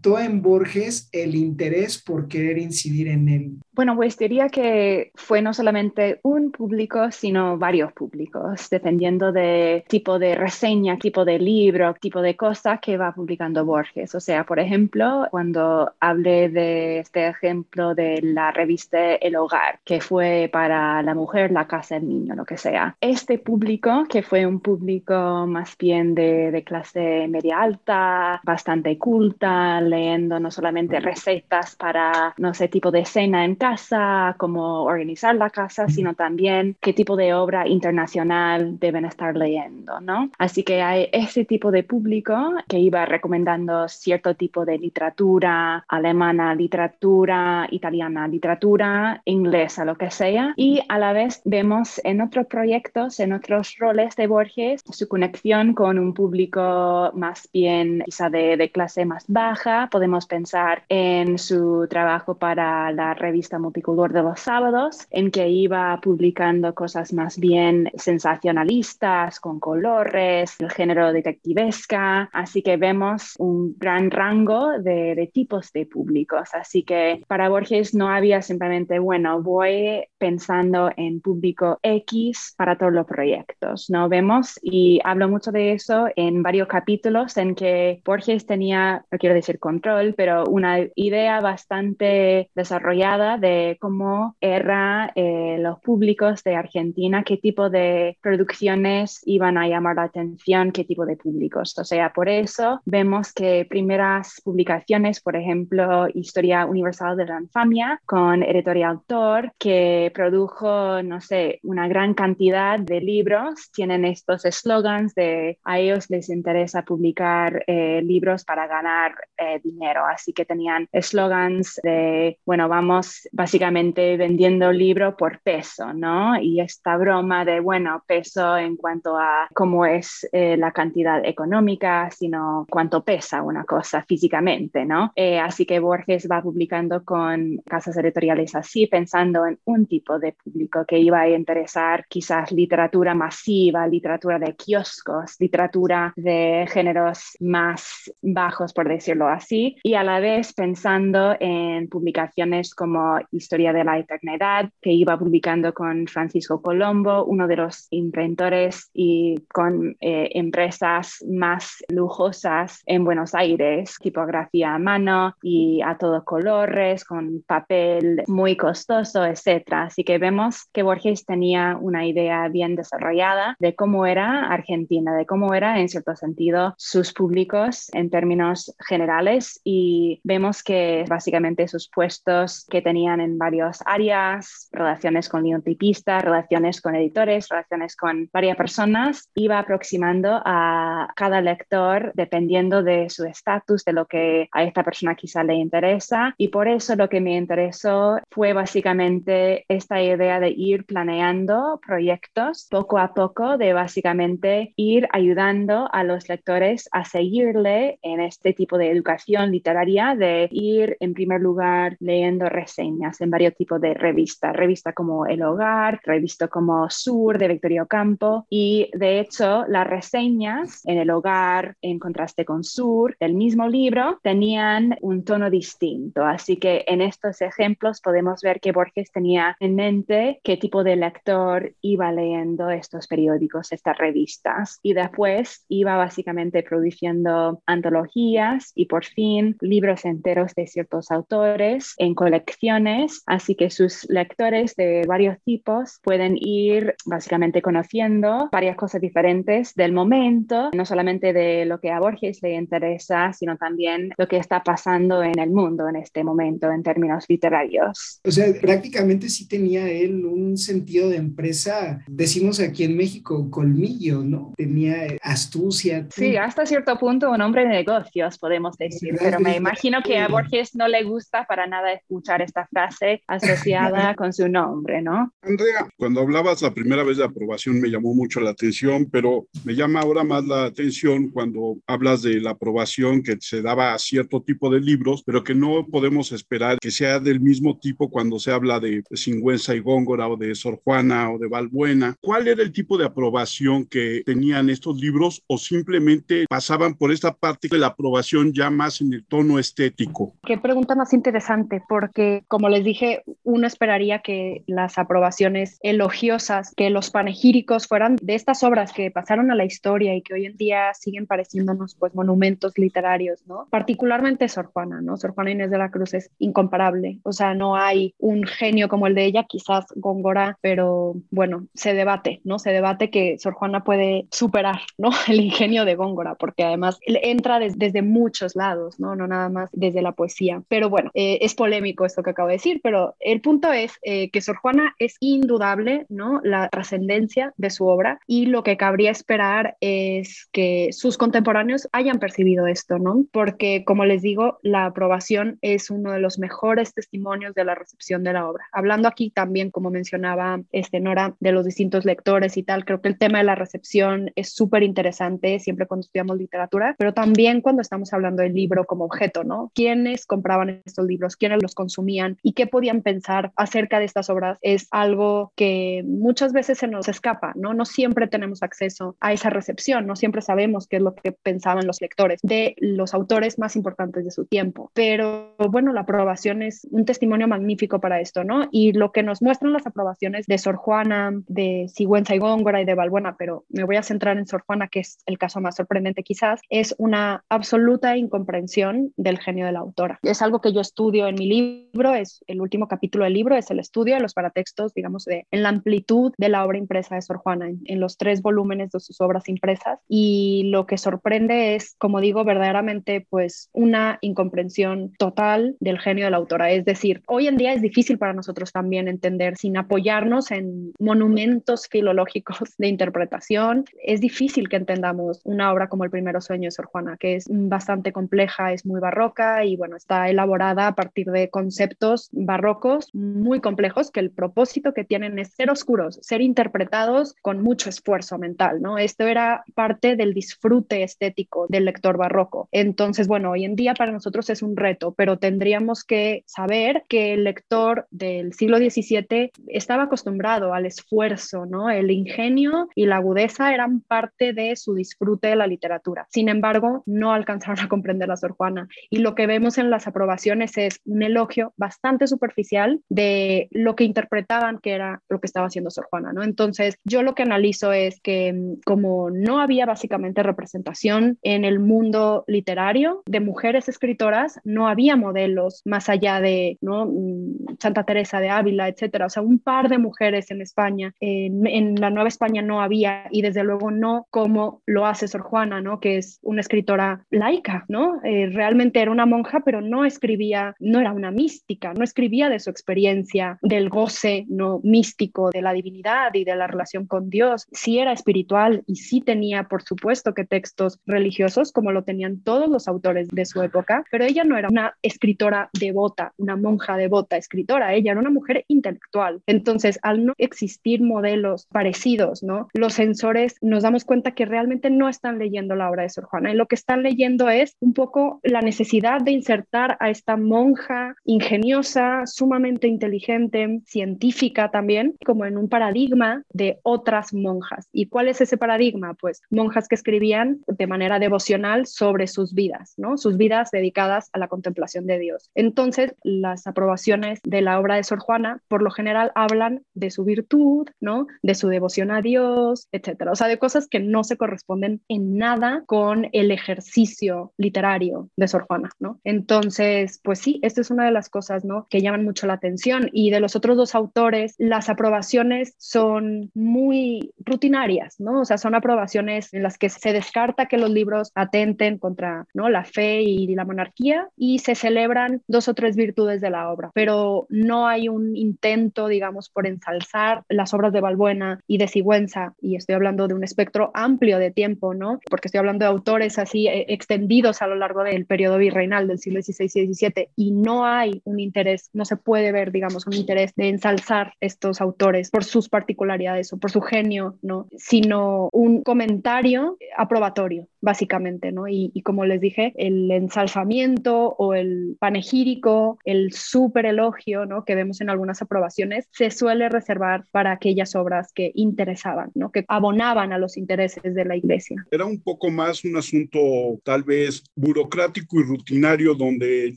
todo en Borges el interés por querer incidir en él? Bueno, pues diría que fue no solamente un público, sino varios públicos, dependiendo de tipo de reseña, tipo de libro, tipo de cosa que va publicando Borges. O sea, por ejemplo, cuando hablé de este ejemplo de la revista El Hogar, que fue para la mujer, la casa, el niño, lo que sea. Este público, que fue un público más bien de, de clase media alta, bastante culta, leyendo no solamente recetas para, no sé, tipo de cena en casa, cómo organizar la casa, sino también qué tipo de obra internacional deben estar leyendo, ¿no? Así que hay ese tipo de público que iba recomendando cierto tipo de literatura, alemana, literatura italiana, literatura inglesa, lo que sea. Y a la vez vemos en otros proyectos, en otros roles de Borges, su conexión con un público más bien quizá de, de clase más baja. Podemos pensar en su trabajo para la revista Multicolor de los sábados, en que iba publicando cosas más bien sensacionalistas, con colores, el género detectivesca, así que vemos un gran rango de, de tipos de públicos. Así que para Borges no había simplemente, bueno, voy pensando en público X para todos los proyectos, ¿no? Vemos y hablo mucho de eso en varios capítulos en que Borges tenía, no quiero decir control, pero una idea bastante desarrollada de cómo eran eh, los públicos de Argentina, qué tipo de producciones iban a llamar la atención, qué tipo de públicos. O sea, por eso vemos que primeras publicaciones, por ejemplo, Historia Universal de la Infamia con Editorial Thor, que produjo, no sé, una gran cantidad de libros, tienen estos eslogans de a ellos les interesa publicar eh, libros para ganar eh, dinero. Así que tenían eslogans de, bueno, vamos básicamente vendiendo libro por peso, ¿no? Y esta broma de bueno, peso en cuanto a cómo es eh, la cantidad económica, sino cuánto pesa una cosa físicamente, ¿no? Eh, así que Borges va publicando con casas editoriales así, pensando en un tipo de público que iba a interesar quizás literatura masiva, literatura de kioscos, literatura de géneros más bajos, por decirlo así, y a la vez pensando en publicaciones como Historia de la Eternidad, que iba publicando con Francisco Colombo, uno de los inventores y con eh, empresas más lujosas en Buenos Aires, tipografía a mano y a todos colores, con papel muy costoso, etc. Así que vemos que Borges tenía una idea bien desarrollada de cómo era Argentina, de cómo era en cierto sentido sus públicos en términos generales y vemos que básicamente sus puestos que tenían en varias áreas, relaciones con linotipistas, relaciones con editores, relaciones con varias personas, iba aproximando a cada lector dependiendo de su estatus, de lo que a esta persona quizá le interesa. Y por eso lo que me interesó fue básicamente esta idea de ir planeando proyectos poco a poco, de básicamente ir ayudando a los lectores a seguirle en este tipo de educación literaria, de ir en primer lugar leyendo reseñas en varios tipos de revistas, revista como El Hogar, revista como Sur de Victorio Campo y de hecho las reseñas en El Hogar en contraste con Sur del mismo libro tenían un tono distinto, así que en estos ejemplos podemos ver que Borges tenía en mente qué tipo de lector iba leyendo estos periódicos, estas revistas. Y después iba básicamente produciendo antologías y por fin libros enteros de ciertos autores en colecciones, así que sus lectores de varios tipos pueden ir básicamente conociendo varias cosas diferentes del momento, no solamente de lo que a Borges le interesa, sino también lo que está pasando en el mundo en este momento en términos literarios. O sea, prácticamente sí tenía él un sentido de empresa, decimos aquí en México, colmillo, ¿no? Tenía astucia. Sí, hasta cierto punto un hombre de negocios, podemos decir, pero me imagino que a Borges no le gusta para nada escuchar esta frase asociada [LAUGHS] con su nombre, ¿no? Andrea, cuando hablabas la primera vez de aprobación me llamó mucho la atención, pero me llama ahora más la atención cuando hablas de la aprobación que se daba a cierto tipo de libros, pero que no podemos esperar que sea del mismo tipo cuando se habla de Singüenza y Góngora o de Sor Juana o de Valbuena. ¿Cuál era el tipo de aprobación que tenían estos libros o simplemente pasaban por esta parte de la aprobación ya más en el tono estético? Qué pregunta más interesante, porque como les dije, uno esperaría que las aprobaciones elogiosas, que los panegíricos fueran de estas obras que pasaron a la historia y que hoy en día siguen pareciéndonos pues monumentos literarios, ¿no? Particularmente Sor Juana, ¿no? Sor Juana Inés de la Cruz es incomparable, o sea, no hay un genio como el de ella, quizás Góngora, pero bueno, se debate, ¿no? Se debate que Sor Juana puede superar, ¿no? [LAUGHS] El ingenio de Góngora, porque además entra desde muchos lados, ¿no? No nada más desde la poesía. Pero bueno, eh, es polémico esto que acabo de decir, pero el punto es eh, que Sor Juana es indudable, ¿no? La trascendencia de su obra y lo que cabría esperar es que sus contemporáneos hayan percibido esto, ¿no? Porque, como les digo, la aprobación es uno de los mejores testimonios de la recepción de la obra. Hablando aquí también, como mencionaba este, Nora, de los distintos lectores y tal, creo que el tema de la recepción es súper interesante siempre cuando estudiamos literatura, pero también cuando estamos hablando del libro como objeto, ¿no? ¿Quiénes compraban estos libros? ¿Quiénes los consumían? ¿Y qué podían pensar acerca de estas obras? Es algo que muchas veces se nos escapa, ¿no? No siempre tenemos acceso a esa recepción, no siempre sabemos qué es lo que pensaban los lectores de los autores más importantes de su tiempo. Pero bueno, la aprobación es un testimonio magnífico para esto, ¿no? Y lo que nos muestran las aprobaciones de Sor Juana, de Sigüenza y Góngora y de Balbuena, pero me voy a centrar en Sor Juana, que es el caso más sorprendente quizás, es una absoluta incomprensión del genio de la autora. Es algo que yo estudio en mi libro, es el último capítulo del libro, es el estudio de los paratextos, digamos, de, en la amplitud de la obra impresa de Sor Juana, en, en los tres volúmenes de sus obras impresas. Y lo que sorprende es, como digo, verdaderamente, pues una incomprensión total del genio de la autora. Es decir, hoy en día es difícil para nosotros también entender sin apoyarnos en monumentos filológicos de interpretación. Es difícil que entendamos una obra como El primero sueño de Sor Juana, que es bastante compleja, es muy barroca y bueno, está elaborada a partir de conceptos barrocos muy complejos que el propósito que tienen es ser oscuros, ser interpretados con mucho esfuerzo mental, ¿no? Esto era parte del disfrute estético del lector barroco. Entonces, bueno, hoy en día para nosotros es un reto, pero tendríamos que saber que el lector del siglo XVII estaba acostumbrado al esfuerzo, ¿no? El ingenio y la agudeza eran parte de su disfrute de la literatura. Sin embargo, no alcanzaron a comprender la Sor Juana. Y lo que vemos en las aprobaciones es un elogio bastante superficial de lo que interpretaban que era lo que estaba haciendo Sor Juana, ¿no? Entonces, yo lo que analizo es que mm, como no había básicamente representación en el mundo literario de mujeres escritoras, no había modelos más allá de ¿no? Mm, Santa Teresa de Ávila, etcétera. O sea, un par de mujeres en España, en, en la Nueva España no había y desde luego no como lo hace Sor Juana, ¿no? Que es una escritora laica, ¿no? Eh, realmente era una monja, pero no escribía, no era una mística, no escribía de su experiencia, del goce, ¿no? Místico, de la divinidad y de la relación con Dios. Sí era espiritual y sí tenía, por supuesto, que textos religiosos, como lo tenían todos los autores de su época, pero ella no era una escritora devota, una monja devota escritora, ella era una mujer intelectual. Entonces, al no existir modelos parecidos, ¿no? Los censores nos damos cuenta que realmente no están leyendo la obra de Sor Juana y lo que están leyendo es un poco la necesidad de insertar a esta monja ingeniosa, sumamente inteligente, científica también, como en un paradigma de otras monjas. ¿Y cuál es ese paradigma? Pues monjas que escribían de manera devocional sobre sus vidas, ¿no? Sus vidas dedicadas a la contemplación de Dios. Entonces, las aprobaciones de la obra de Sor Juana, por lo general, hablan de su virtud, ¿no? De su devoción a Dios, etcétera. O sea, de cosas que no se corresponden en nada con el ejercicio literario de Sor Juana, ¿no? Entonces, pues sí, esta es una de las cosas, ¿no? Que llaman mucho la atención. Y de los otros dos autores, las aprobaciones son muy rutinarias, ¿no? O sea, son aprobaciones en las que se descarta que los libros atenten contra, ¿no? La fe y la monarquía y se celebran dos o tres virtudes de la obra, pero no hay un intento, digamos, por ensalzar las obras de Balbuena y de Sigüenza, y estoy hablando de un espectro amplio de tiempo, ¿no? Porque estoy hablando de autores así eh, extendidos a lo largo del periodo virreinal del siglo XVI y XVII, y no hay un interés, no se puede ver, digamos, un interés de ensalzar estos autores por sus particularidades o por su genio, ¿no? Sino un comentario aprobatorio, básicamente, ¿no? Y, y como les dije, el ensalzamiento o el panegírico, el super elogio, ¿no? Que vemos en algunas aprobaciones, se suele reservar para aquellas obras que interesaban, ¿no? Que abonaban a los intereses de la iglesia. Era un poco más un asunto tal vez burocrático y rutinario donde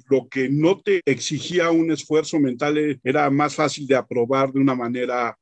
lo que no te exigía un esfuerzo mental era más fácil de aprobar de una manera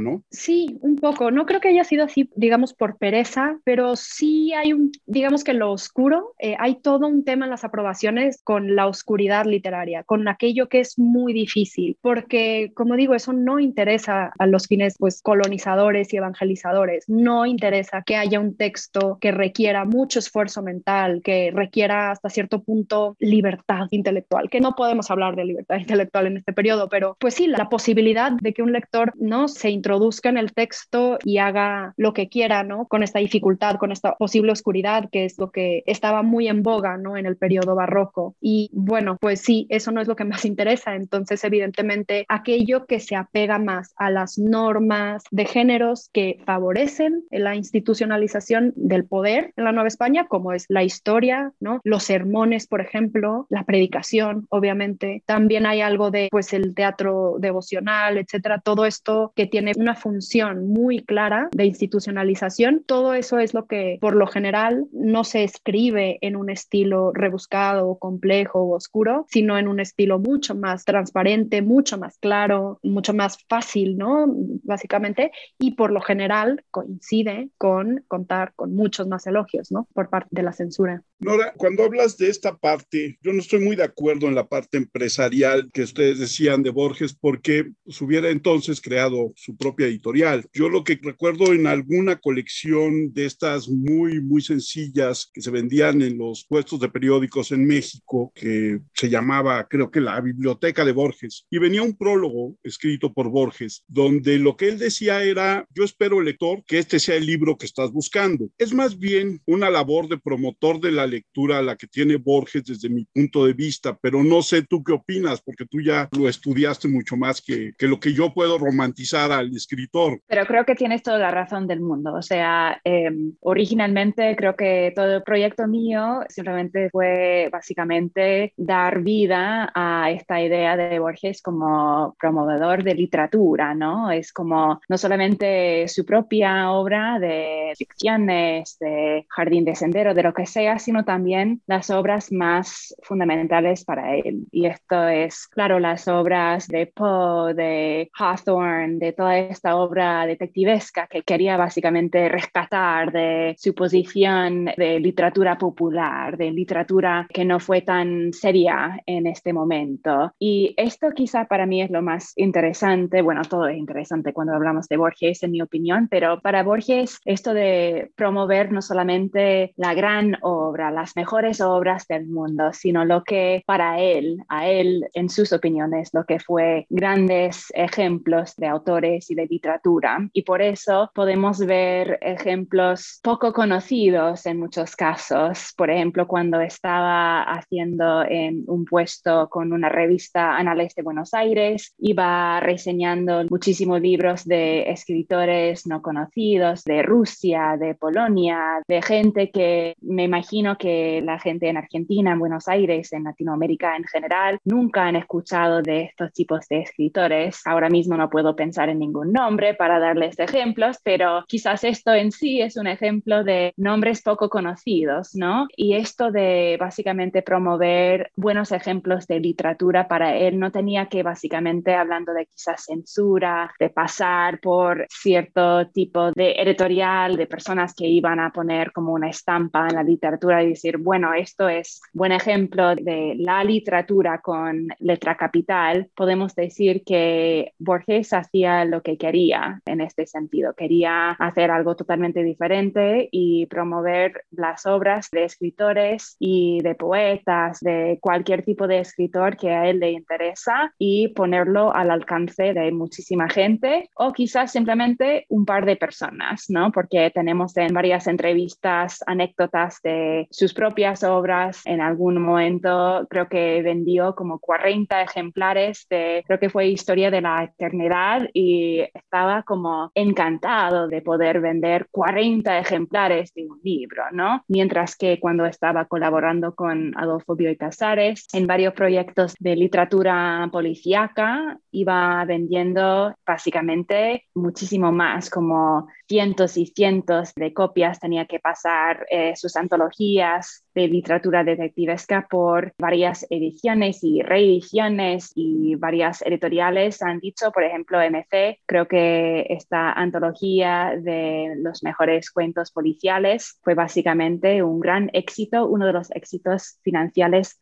¿no? Sí, un poco. No creo que haya sido así, digamos, por pereza, pero sí hay un, digamos que lo oscuro, eh, hay todo un tema en las aprobaciones con la oscuridad literaria, con aquello que es muy difícil, porque, como digo, eso no interesa a los fines, pues, colonizadores y evangelizadores. No interesa que haya un texto que requiera mucho esfuerzo mental, que requiera hasta cierto punto libertad intelectual, que no podemos hablar de libertad [LAUGHS] intelectual en este periodo, pero pues sí, la posibilidad de que un lector no se introduzca en el texto y haga lo que quiera, ¿no? Con esta dificultad, con esta posible oscuridad, que es lo que estaba muy en boga, ¿no? En el periodo barroco. Y bueno, pues sí, eso no es lo que más [LAUGHS] interesa. Entonces, evidentemente, aquello que se apega más a las normas de géneros que favorecen la institucionalización del poder en la Nueva España, como es la historia, ¿no? Los sermones, por ejemplo, la predicación, obviamente. También hay algo de, pues, el teatro devocional, etcétera. Todo esto que tiene una función muy clara de institucionalización, todo eso es lo que, por lo general, no se escribe en un estilo rebuscado, complejo o oscuro, sino en un estilo mucho más transparente, mucho más claro, mucho más fácil, ¿no? Básicamente, y por lo general coincide con contar con muchos más elogios, ¿no? Por parte de la censura. Nora, cuando hablas de esta parte, yo no estoy muy de acuerdo en la parte empresarial que ustedes decían de Borges, porque pues, hubiera entonces creado su propia editorial. Yo lo que recuerdo en alguna colección de estas muy, muy sencillas que se vendían en los puestos de periódicos en México, que se llamaba, creo que la Biblioteca de Borges, y venía un prólogo escrito por Borges, donde lo que él decía era, yo espero, lector, que este sea el libro que estás buscando. Es más bien una labor de promotor de la lectura la que tiene Borges desde mi punto de vista, pero no sé tú qué opinas, porque tú ya lo estudiaste mucho más que, que lo que yo puedo romantizar al escritor. Pero creo que tienes toda la razón del mundo. O sea, eh, originalmente creo que todo el proyecto mío simplemente fue básicamente dar vida a esta idea de Borges como promovedor de literatura, ¿no? Es como no solamente su propia obra de ficciones, de Jardín de Sendero, de lo que sea, sino también las obras más fundamentales para él. Y esto es, claro, las obras de Poe, de Hawthorne, de toda esta obra detectivesca que quería básicamente rescatar de su posición de literatura popular, de literatura que no fue tan seria en este momento. Y esto quizá para mí es lo más interesante, bueno, todo es interesante cuando hablamos de Borges, en mi opinión, pero para Borges esto de promover no solamente la gran obra, las mejores obras del mundo, sino lo que para él, a él, en sus opiniones, lo que fue grandes ejemplos de autores y de literatura. Y por eso podemos ver ejemplos poco conocidos en muchos casos. Por ejemplo, cuando estaba haciendo en un puesto con una revista Anales de Buenos Aires, iba reseñando muchísimos libros de escritores no conocidos, de Rusia, de Polonia, de gente que me imagino que la gente en Argentina, en Buenos Aires, en Latinoamérica en general, nunca han escuchado de estos tipos de escritores. Ahora mismo no puedo pensar en ningún nombre para darles ejemplos, pero quizás esto en sí es un ejemplo de nombres poco conocidos, ¿no? Y esto de básicamente promover buenos ejemplos de literatura para él no tenía que básicamente hablando de quizás censura, de pasar por cierto tipo de editorial, de personas que iban a poner como una estampa en la literatura y decir, bueno, esto es buen ejemplo de la literatura con letra capital, podemos decir que Borges hacía lo que quería en este sentido. Quería hacer algo totalmente diferente y promover las obras de escritores y de poetas, de cualquier tipo de escritor que a él le interesa y ponerlo al alcance de muchísima gente o quizás simplemente un par de personas, ¿no? Porque tenemos en varias entrevistas anécdotas de sus propias obras. En algún momento creo que vendió como 40 ejemplares de, creo que fue Historia de la Eternidad y estaba como encantado de poder vender 40 ejemplares de un libro, ¿no? Mientras que cuando estaba colaborando con Adolfo Bioy Casares en varios proyectos de literatura policíaca, iba vendiendo básicamente muchísimo más, como cientos y cientos de copias, tenía que pasar eh, sus antologías de literatura detectivesca por varias ediciones y reediciones y varias editoriales han dicho, por ejemplo, MC, creo que esta antología de los mejores cuentos policiales fue básicamente un gran éxito, uno de los éxitos financieros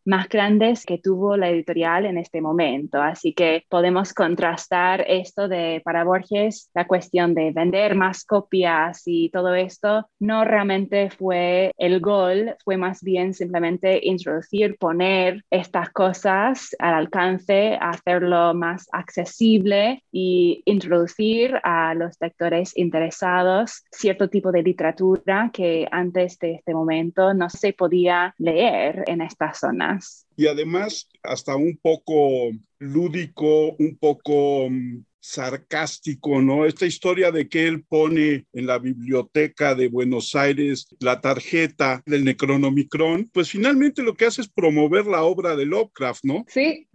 más grandes que tuvo la editorial en este momento. Así que podemos contrastar esto de para Borges, la cuestión de vender más copias y todo esto no realmente fue el gol, fue más bien simplemente introducir, poner estas cosas al alcance, hacerlo más accesible y introducir a los lectores interesados cierto tipo de literatura que antes de este momento no se podía leer en estas zonas. Y además, hasta un poco lúdico, un poco mm, sarcástico, ¿no? Esta historia de que él pone en la biblioteca de Buenos Aires la tarjeta del Necronomicron, pues finalmente lo que hace es promover la obra de Lovecraft, ¿no? Sí.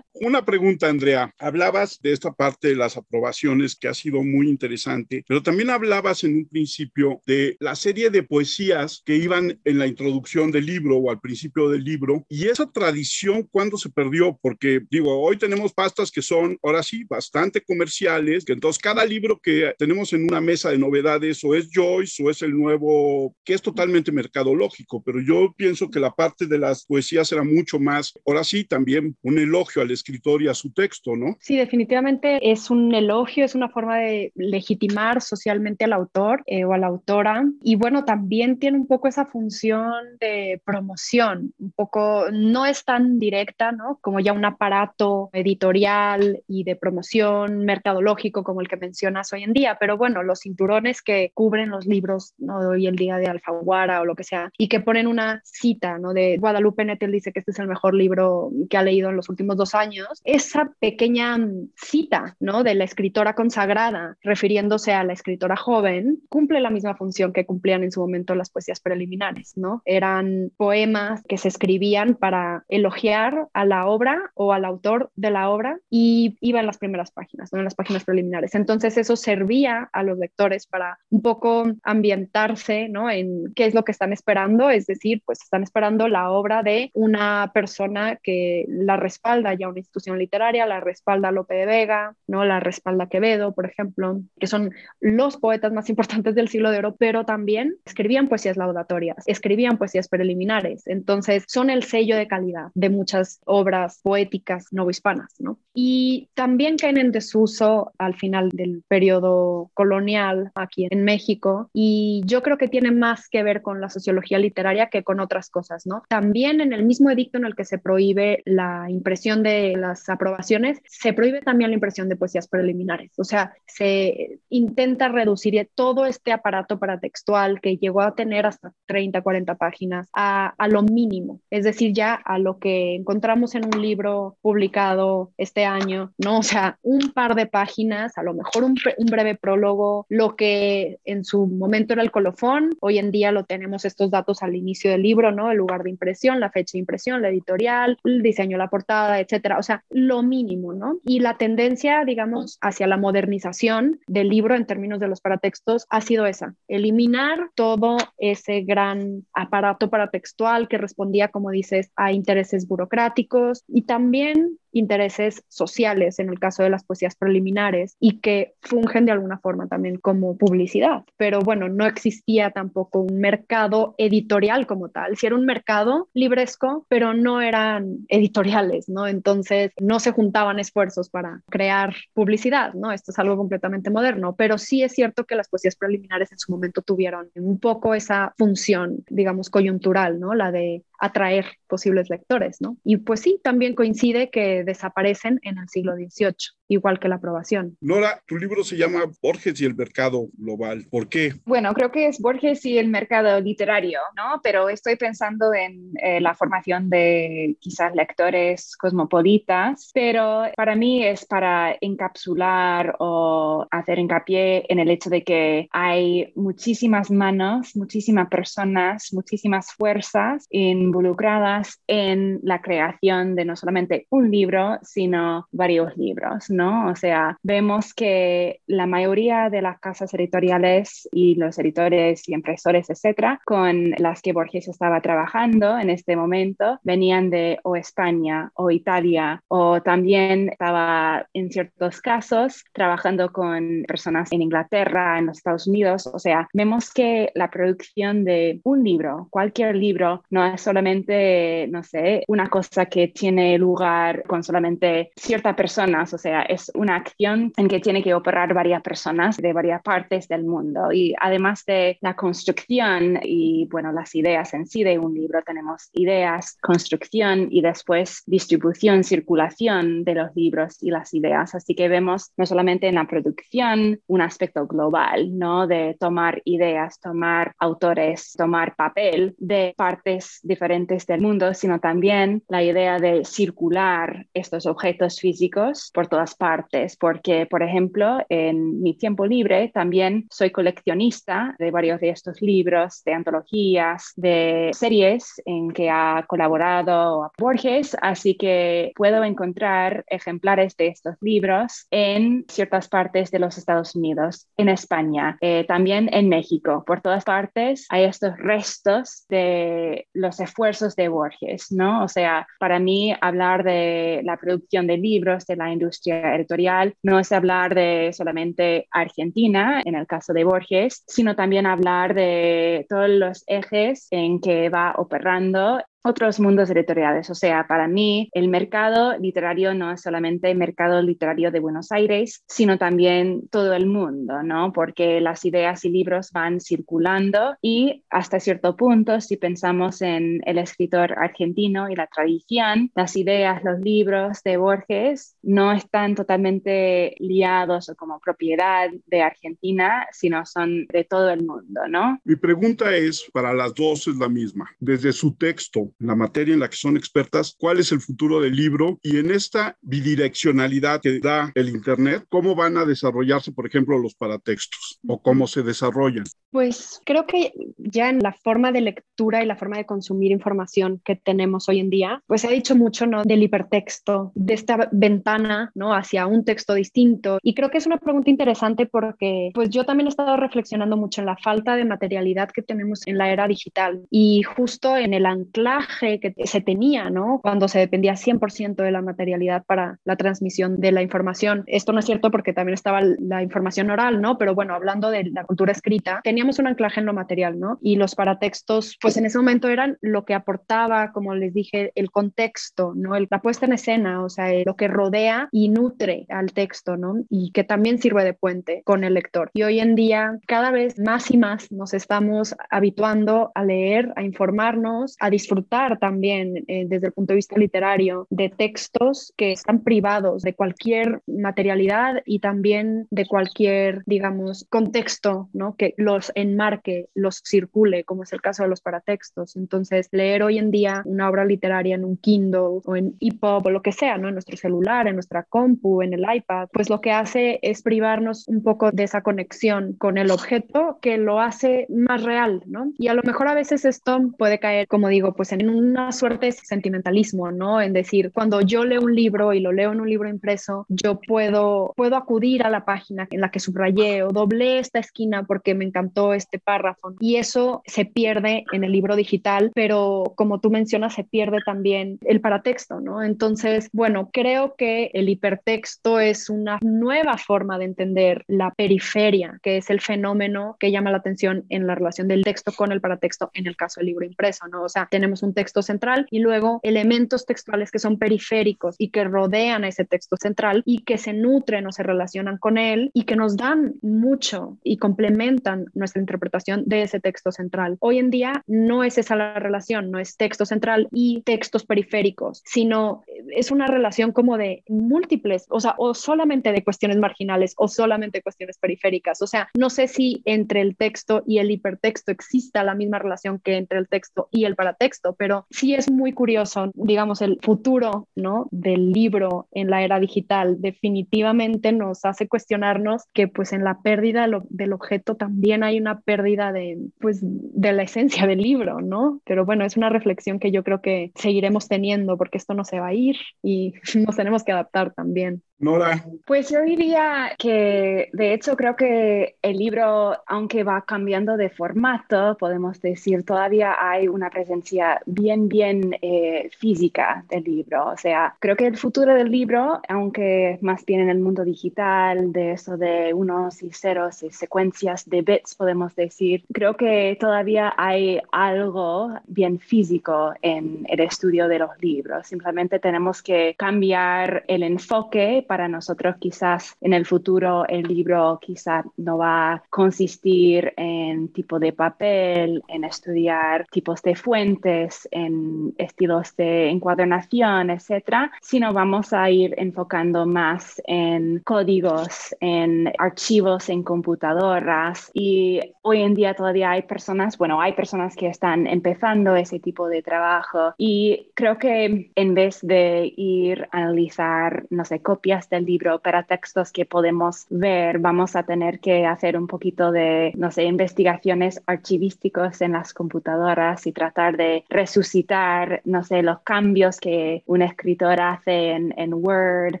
Una pregunta, Andrea. Hablabas de esta parte de las aprobaciones que ha sido muy interesante, pero también hablabas en un principio de la serie de poesías que iban en la introducción del libro o al principio del libro y esa tradición cuándo se perdió, porque digo, hoy tenemos pastas que son ahora sí bastante comerciales, que entonces cada libro que tenemos en una mesa de novedades o es Joyce o es el nuevo, que es totalmente mercadológico, pero yo pienso que la parte de las poesías era mucho más, ahora sí, también un elogio al escritor y a su texto, ¿no? Sí, definitivamente es un elogio, es una forma de legitimar socialmente al autor eh, o a la autora. Y bueno, también tiene un poco esa función de promoción, un poco, no es tan directa, ¿no? Como ya un aparato editorial y de promoción mercadológico como el que mencionas hoy en día, pero bueno, los cinturones que cubren los libros, ¿no? De hoy el día de Alfaguara o lo que sea, y que ponen una cita, ¿no? De Guadalupe Nettel dice que este es el mejor libro que ha leído en los últimos dos años esa pequeña cita, ¿no? De la escritora consagrada, refiriéndose a la escritora joven, cumple la misma función que cumplían en su momento las poesías preliminares, ¿no? Eran poemas que se escribían para elogiar a la obra o al autor de la obra y iba en las primeras páginas, ¿no? En las páginas preliminares. Entonces eso servía a los lectores para un poco ambientarse, ¿no? En qué es lo que están esperando, es decir, pues están esperando la obra de una persona que la respalda ya una institución literaria, la respalda Lope de Vega, ¿no? la respalda Quevedo, por ejemplo, que son los poetas más [LAUGHS] importantes del siglo de oro, pero también escribían poesías laudatorias, escribían poesías preliminares, entonces son el sello de calidad de muchas obras poéticas novohispanas. ¿no? Y también caen en desuso al final del periodo colonial aquí en México y yo creo que tiene más que ver con la sociología literaria que con otras cosas, ¿no? También en el mismo edicto en el que se prohíbe la impresión de las aprobaciones, se prohíbe también la impresión de poesías preliminares, o sea, se intenta reducir todo este aparato paratextual que llegó a tener hasta 30, 40 páginas a, a lo mínimo, es decir, ya a lo que encontramos en un libro publicado este año, ¿no? O sea, un par de páginas, a lo mejor un, un breve prólogo, lo que en su momento era el colofón, hoy en día lo tenemos estos datos al inicio del libro, ¿no? El lugar de impresión, la fecha de impresión, la editorial, el diseño la portada, etcétera. O sea, lo mínimo, ¿no? Y la tendencia, digamos, hacia la modernización del libro en términos de los paratextos ha sido esa, eliminar todo ese gran aparato paratextual que respondía, como dices, a intereses burocráticos y también intereses sociales en el caso de las poesías preliminares y que fungen de alguna forma también como publicidad. Pero bueno, no existía tampoco un mercado editorial como tal. Si era un mercado libresco, pero no eran editoriales, ¿no? Entonces no se juntaban esfuerzos para crear publicidad, ¿no? Esto es algo completamente moderno, pero sí es cierto que las poesías preliminares en su momento tuvieron un poco esa función, digamos, coyuntural, ¿no? La de atraer posibles lectores, ¿no? Y pues sí, también coincide que desaparecen en el siglo XVIII, igual que la aprobación. Nora, tu libro se llama Borges y el mercado global. ¿Por qué? Bueno, creo que es Borges y el mercado literario, ¿no? Pero estoy pensando en eh, la formación de quizás lectores cosmopolitas, pero para mí es para encapsular o hacer hincapié en el hecho de que hay muchísimas manos, muchísimas personas, muchísimas fuerzas involucradas en la creación de no solamente un libro, sino varios libros, ¿no? O sea, vemos que la mayoría de las casas editoriales y los editores y impresores, etcétera, con las que Borges estaba trabajando en este momento, venían de o España o Italia o también estaba en ciertos casos trabajando con personas en Inglaterra, en los Estados Unidos. O sea, vemos que la producción de un libro, cualquier libro, no es solamente, no sé, una cosa que tiene lugar con solamente ciertas personas, o sea, es una acción en que tiene que operar varias personas de varias partes del mundo. Y además de la construcción y, bueno, las ideas en sí de un libro, tenemos ideas, construcción y después distribución, circulación de los libros y las ideas. Así que vemos no solamente en la producción un aspecto global, ¿no? De tomar ideas, tomar autores, tomar papel de partes diferentes del mundo, sino también la idea de circular estos objetos físicos por todas partes, porque, por ejemplo, en mi tiempo libre también soy coleccionista de varios de estos libros, de antologías, de series en que ha colaborado Borges, así que puedo encontrar ejemplares de estos libros en ciertas partes de los Estados Unidos, en España, eh, también en México. Por todas partes hay estos restos de los esfuerzos de Borges, ¿no? O sea, para mí hablar de la producción de libros, de la industria editorial, no es hablar de solamente Argentina, en el caso de Borges, sino también hablar de todos los ejes en que va operando otros mundos editoriales. O sea, para mí el mercado literario no es solamente el mercado literario de Buenos Aires, sino también todo el mundo, ¿no? Porque las ideas y libros van circulando y hasta cierto punto, si pensamos en el escritor argentino y la tradición, las ideas, los libros de Borges no están totalmente liados o como propiedad de Argentina, sino son de todo el mundo, ¿no? Mi pregunta es, para las dos es la misma. Desde su texto, la materia en la que son expertas, cuál es el futuro del libro y en esta bidireccionalidad que da el Internet, cómo van a desarrollarse, por ejemplo, los paratextos o cómo se desarrollan. Pues creo que ya en la forma de lectura y la forma de consumir información que tenemos hoy en día, pues se ha dicho mucho ¿no? del hipertexto, de esta ventana ¿no? hacia un texto distinto. Y creo que es una pregunta interesante porque pues yo también he estado reflexionando mucho en la falta de materialidad que tenemos en la era digital y justo en el anclar que se tenía, ¿no? Cuando se dependía 100% de la materialidad para la transmisión de la información. Esto no es cierto porque también estaba la información oral, ¿no? Pero bueno, hablando de la cultura escrita, teníamos un anclaje en lo material, ¿no? Y los paratextos, pues en ese momento eran lo que aportaba, como les dije, el contexto, ¿no? El, la puesta en escena, o sea, lo que rodea y nutre al texto, ¿no? Y que también sirve de puente con el lector. Y hoy en día, cada vez más y más nos estamos habituando a leer, a informarnos, a disfrutar también eh, desde el punto de vista literario de textos que están privados de cualquier materialidad y también de cualquier, digamos, contexto, ¿no? Que los enmarque, los circule, como es el caso de los paratextos. Entonces, leer hoy en día una obra literaria en un Kindle o en EPUB o lo que sea, ¿no? En nuestro celular, en nuestra compu, en el iPad, pues lo que hace es privarnos un poco de esa conexión con el objeto que lo hace más real, ¿no? Y a lo mejor a veces esto puede caer, como digo, pues en una suerte de sentimentalismo, ¿no? En decir, cuando yo leo un libro y lo leo en un libro impreso, yo puedo, puedo acudir a la página en la que subrayé o doblé esta esquina porque me encantó este párrafo. Y eso se pierde en el libro digital, pero como tú mencionas, se pierde también el paratexto, ¿no? Entonces, bueno, creo que el hipertexto es una nueva forma de entender la periferia, que es el fenómeno que llama la atención en la relación del texto con el paratexto en el caso del libro impreso, ¿no? O sea, tenemos un texto central y luego elementos textuales que son periféricos y que rodean a ese texto central y que se nutren o se relacionan con él y que nos dan mucho y complementan nuestra interpretación de ese texto central. Hoy en día no es esa la relación, no es texto central y textos periféricos, sino es una relación como de múltiples, o sea, o solamente de cuestiones marginales o solamente cuestiones periféricas. O sea, no sé si entre el texto y el hipertexto exista la misma relación que entre el texto y el paratexto, pero sí es muy curioso, digamos, el futuro, ¿no? Del libro en la era digital definitivamente nos hace cuestionarnos que pues en la pérdida del objeto también hay una pérdida de, pues, de la esencia del libro, ¿no? Pero bueno, es una reflexión que yo creo que seguiremos teniendo porque esto no se va a ir y [LAUGHS] nos tenemos que adaptar también. Nora. Pues yo diría que de hecho creo que el libro, aunque va cambiando de formato, podemos decir, todavía hay una presencia bien, bien eh, física del libro. O sea, creo que el futuro del libro, aunque más bien en el mundo digital, de eso de unos y ceros y secuencias de bits, podemos decir, creo que todavía hay algo bien físico en el estudio de los libros. Simplemente tenemos que cambiar el enfoque para nosotros quizás en el futuro el libro quizás no va a consistir en tipo de papel, en estudiar tipos de fuentes, en estilos de encuadernación, etcétera, sino vamos a ir enfocando más en códigos, en archivos en computadoras. Y hoy en día todavía hay personas, bueno, hay personas que están empezando ese tipo de trabajo y creo que en vez de ir a analizar, no sé, copias del libro para textos que podemos ver, vamos a tener que hacer un poquito de, no sé, investigaciones archivísticos en las computadoras y tratar de resucitar, no sé, los cambios que un escritor hace en, en Word,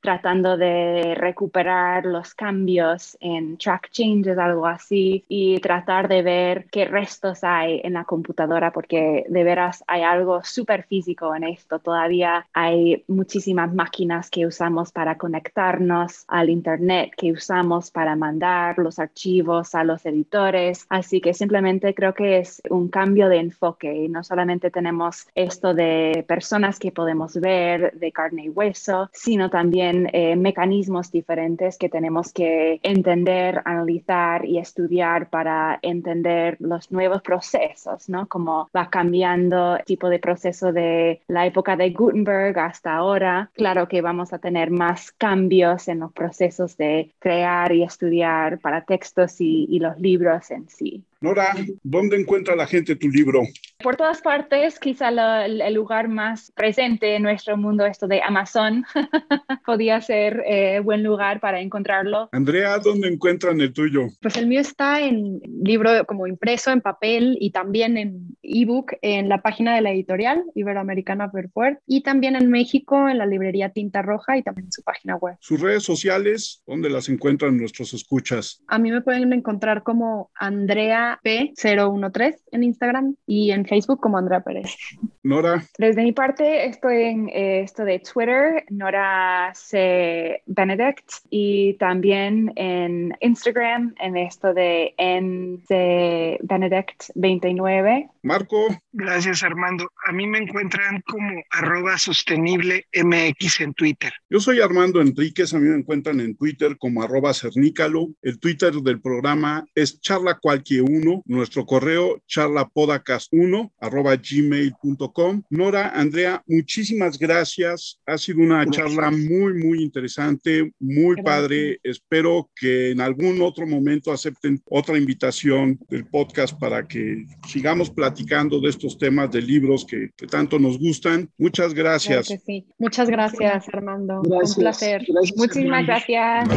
tratando de recuperar los cambios en track changes, algo así, y tratar de ver qué restos hay en la computadora, porque de veras hay algo súper físico en esto. Todavía hay muchísimas máquinas que usamos para conectar conectarnos al Internet que usamos para mandar los archivos a los editores. Así que simplemente creo que es un cambio de enfoque y no solamente tenemos esto de personas que podemos ver de carne y hueso, sino también eh, mecanismos diferentes que tenemos que entender, analizar y estudiar para entender los nuevos procesos, ¿no? Como va cambiando el tipo de proceso de la época de Gutenberg hasta ahora. Claro que vamos a tener más cambios cambios en los procesos de crear y estudiar para textos y, y los libros en sí. Nora, ¿dónde encuentra la gente tu libro? Por todas partes, quizá el lugar más presente en nuestro mundo, esto de Amazon, [LAUGHS] podía ser eh, buen lugar para encontrarlo. Andrea, ¿dónde encuentran el tuyo? Pues el mío está en libro como impreso, en papel y también en ebook en la página de la editorial Iberoamericana Verfuert y también en México en la librería Tinta Roja y también en su página web. Sus redes sociales, ¿dónde las encuentran nuestros escuchas? A mí me pueden encontrar como Andrea P013 en Instagram y en Facebook como Andrea Pérez. Nora. Desde mi parte estoy en eh, esto de Twitter, Nora C. Benedict, y también en Instagram en esto de NC Benedict 29. Marco. Gracias Armando. A mí me encuentran como arroba sostenible MX en Twitter. Yo soy Armando Enríquez, a mí me encuentran en Twitter como arroba cernícalo. El Twitter del programa es charla cualquier uno, nuestro correo charlapodcast1 arroba gmail.com. Nora, Andrea, muchísimas gracias. Ha sido una charla muy, muy interesante, muy padre. Espero que en algún otro momento acepten otra invitación del podcast para que sigamos platicando de estos temas de libros que, tanto nos gustan. Muchas gracias. Muchas gracias, Armando. Un placer. Muchísimas gracias.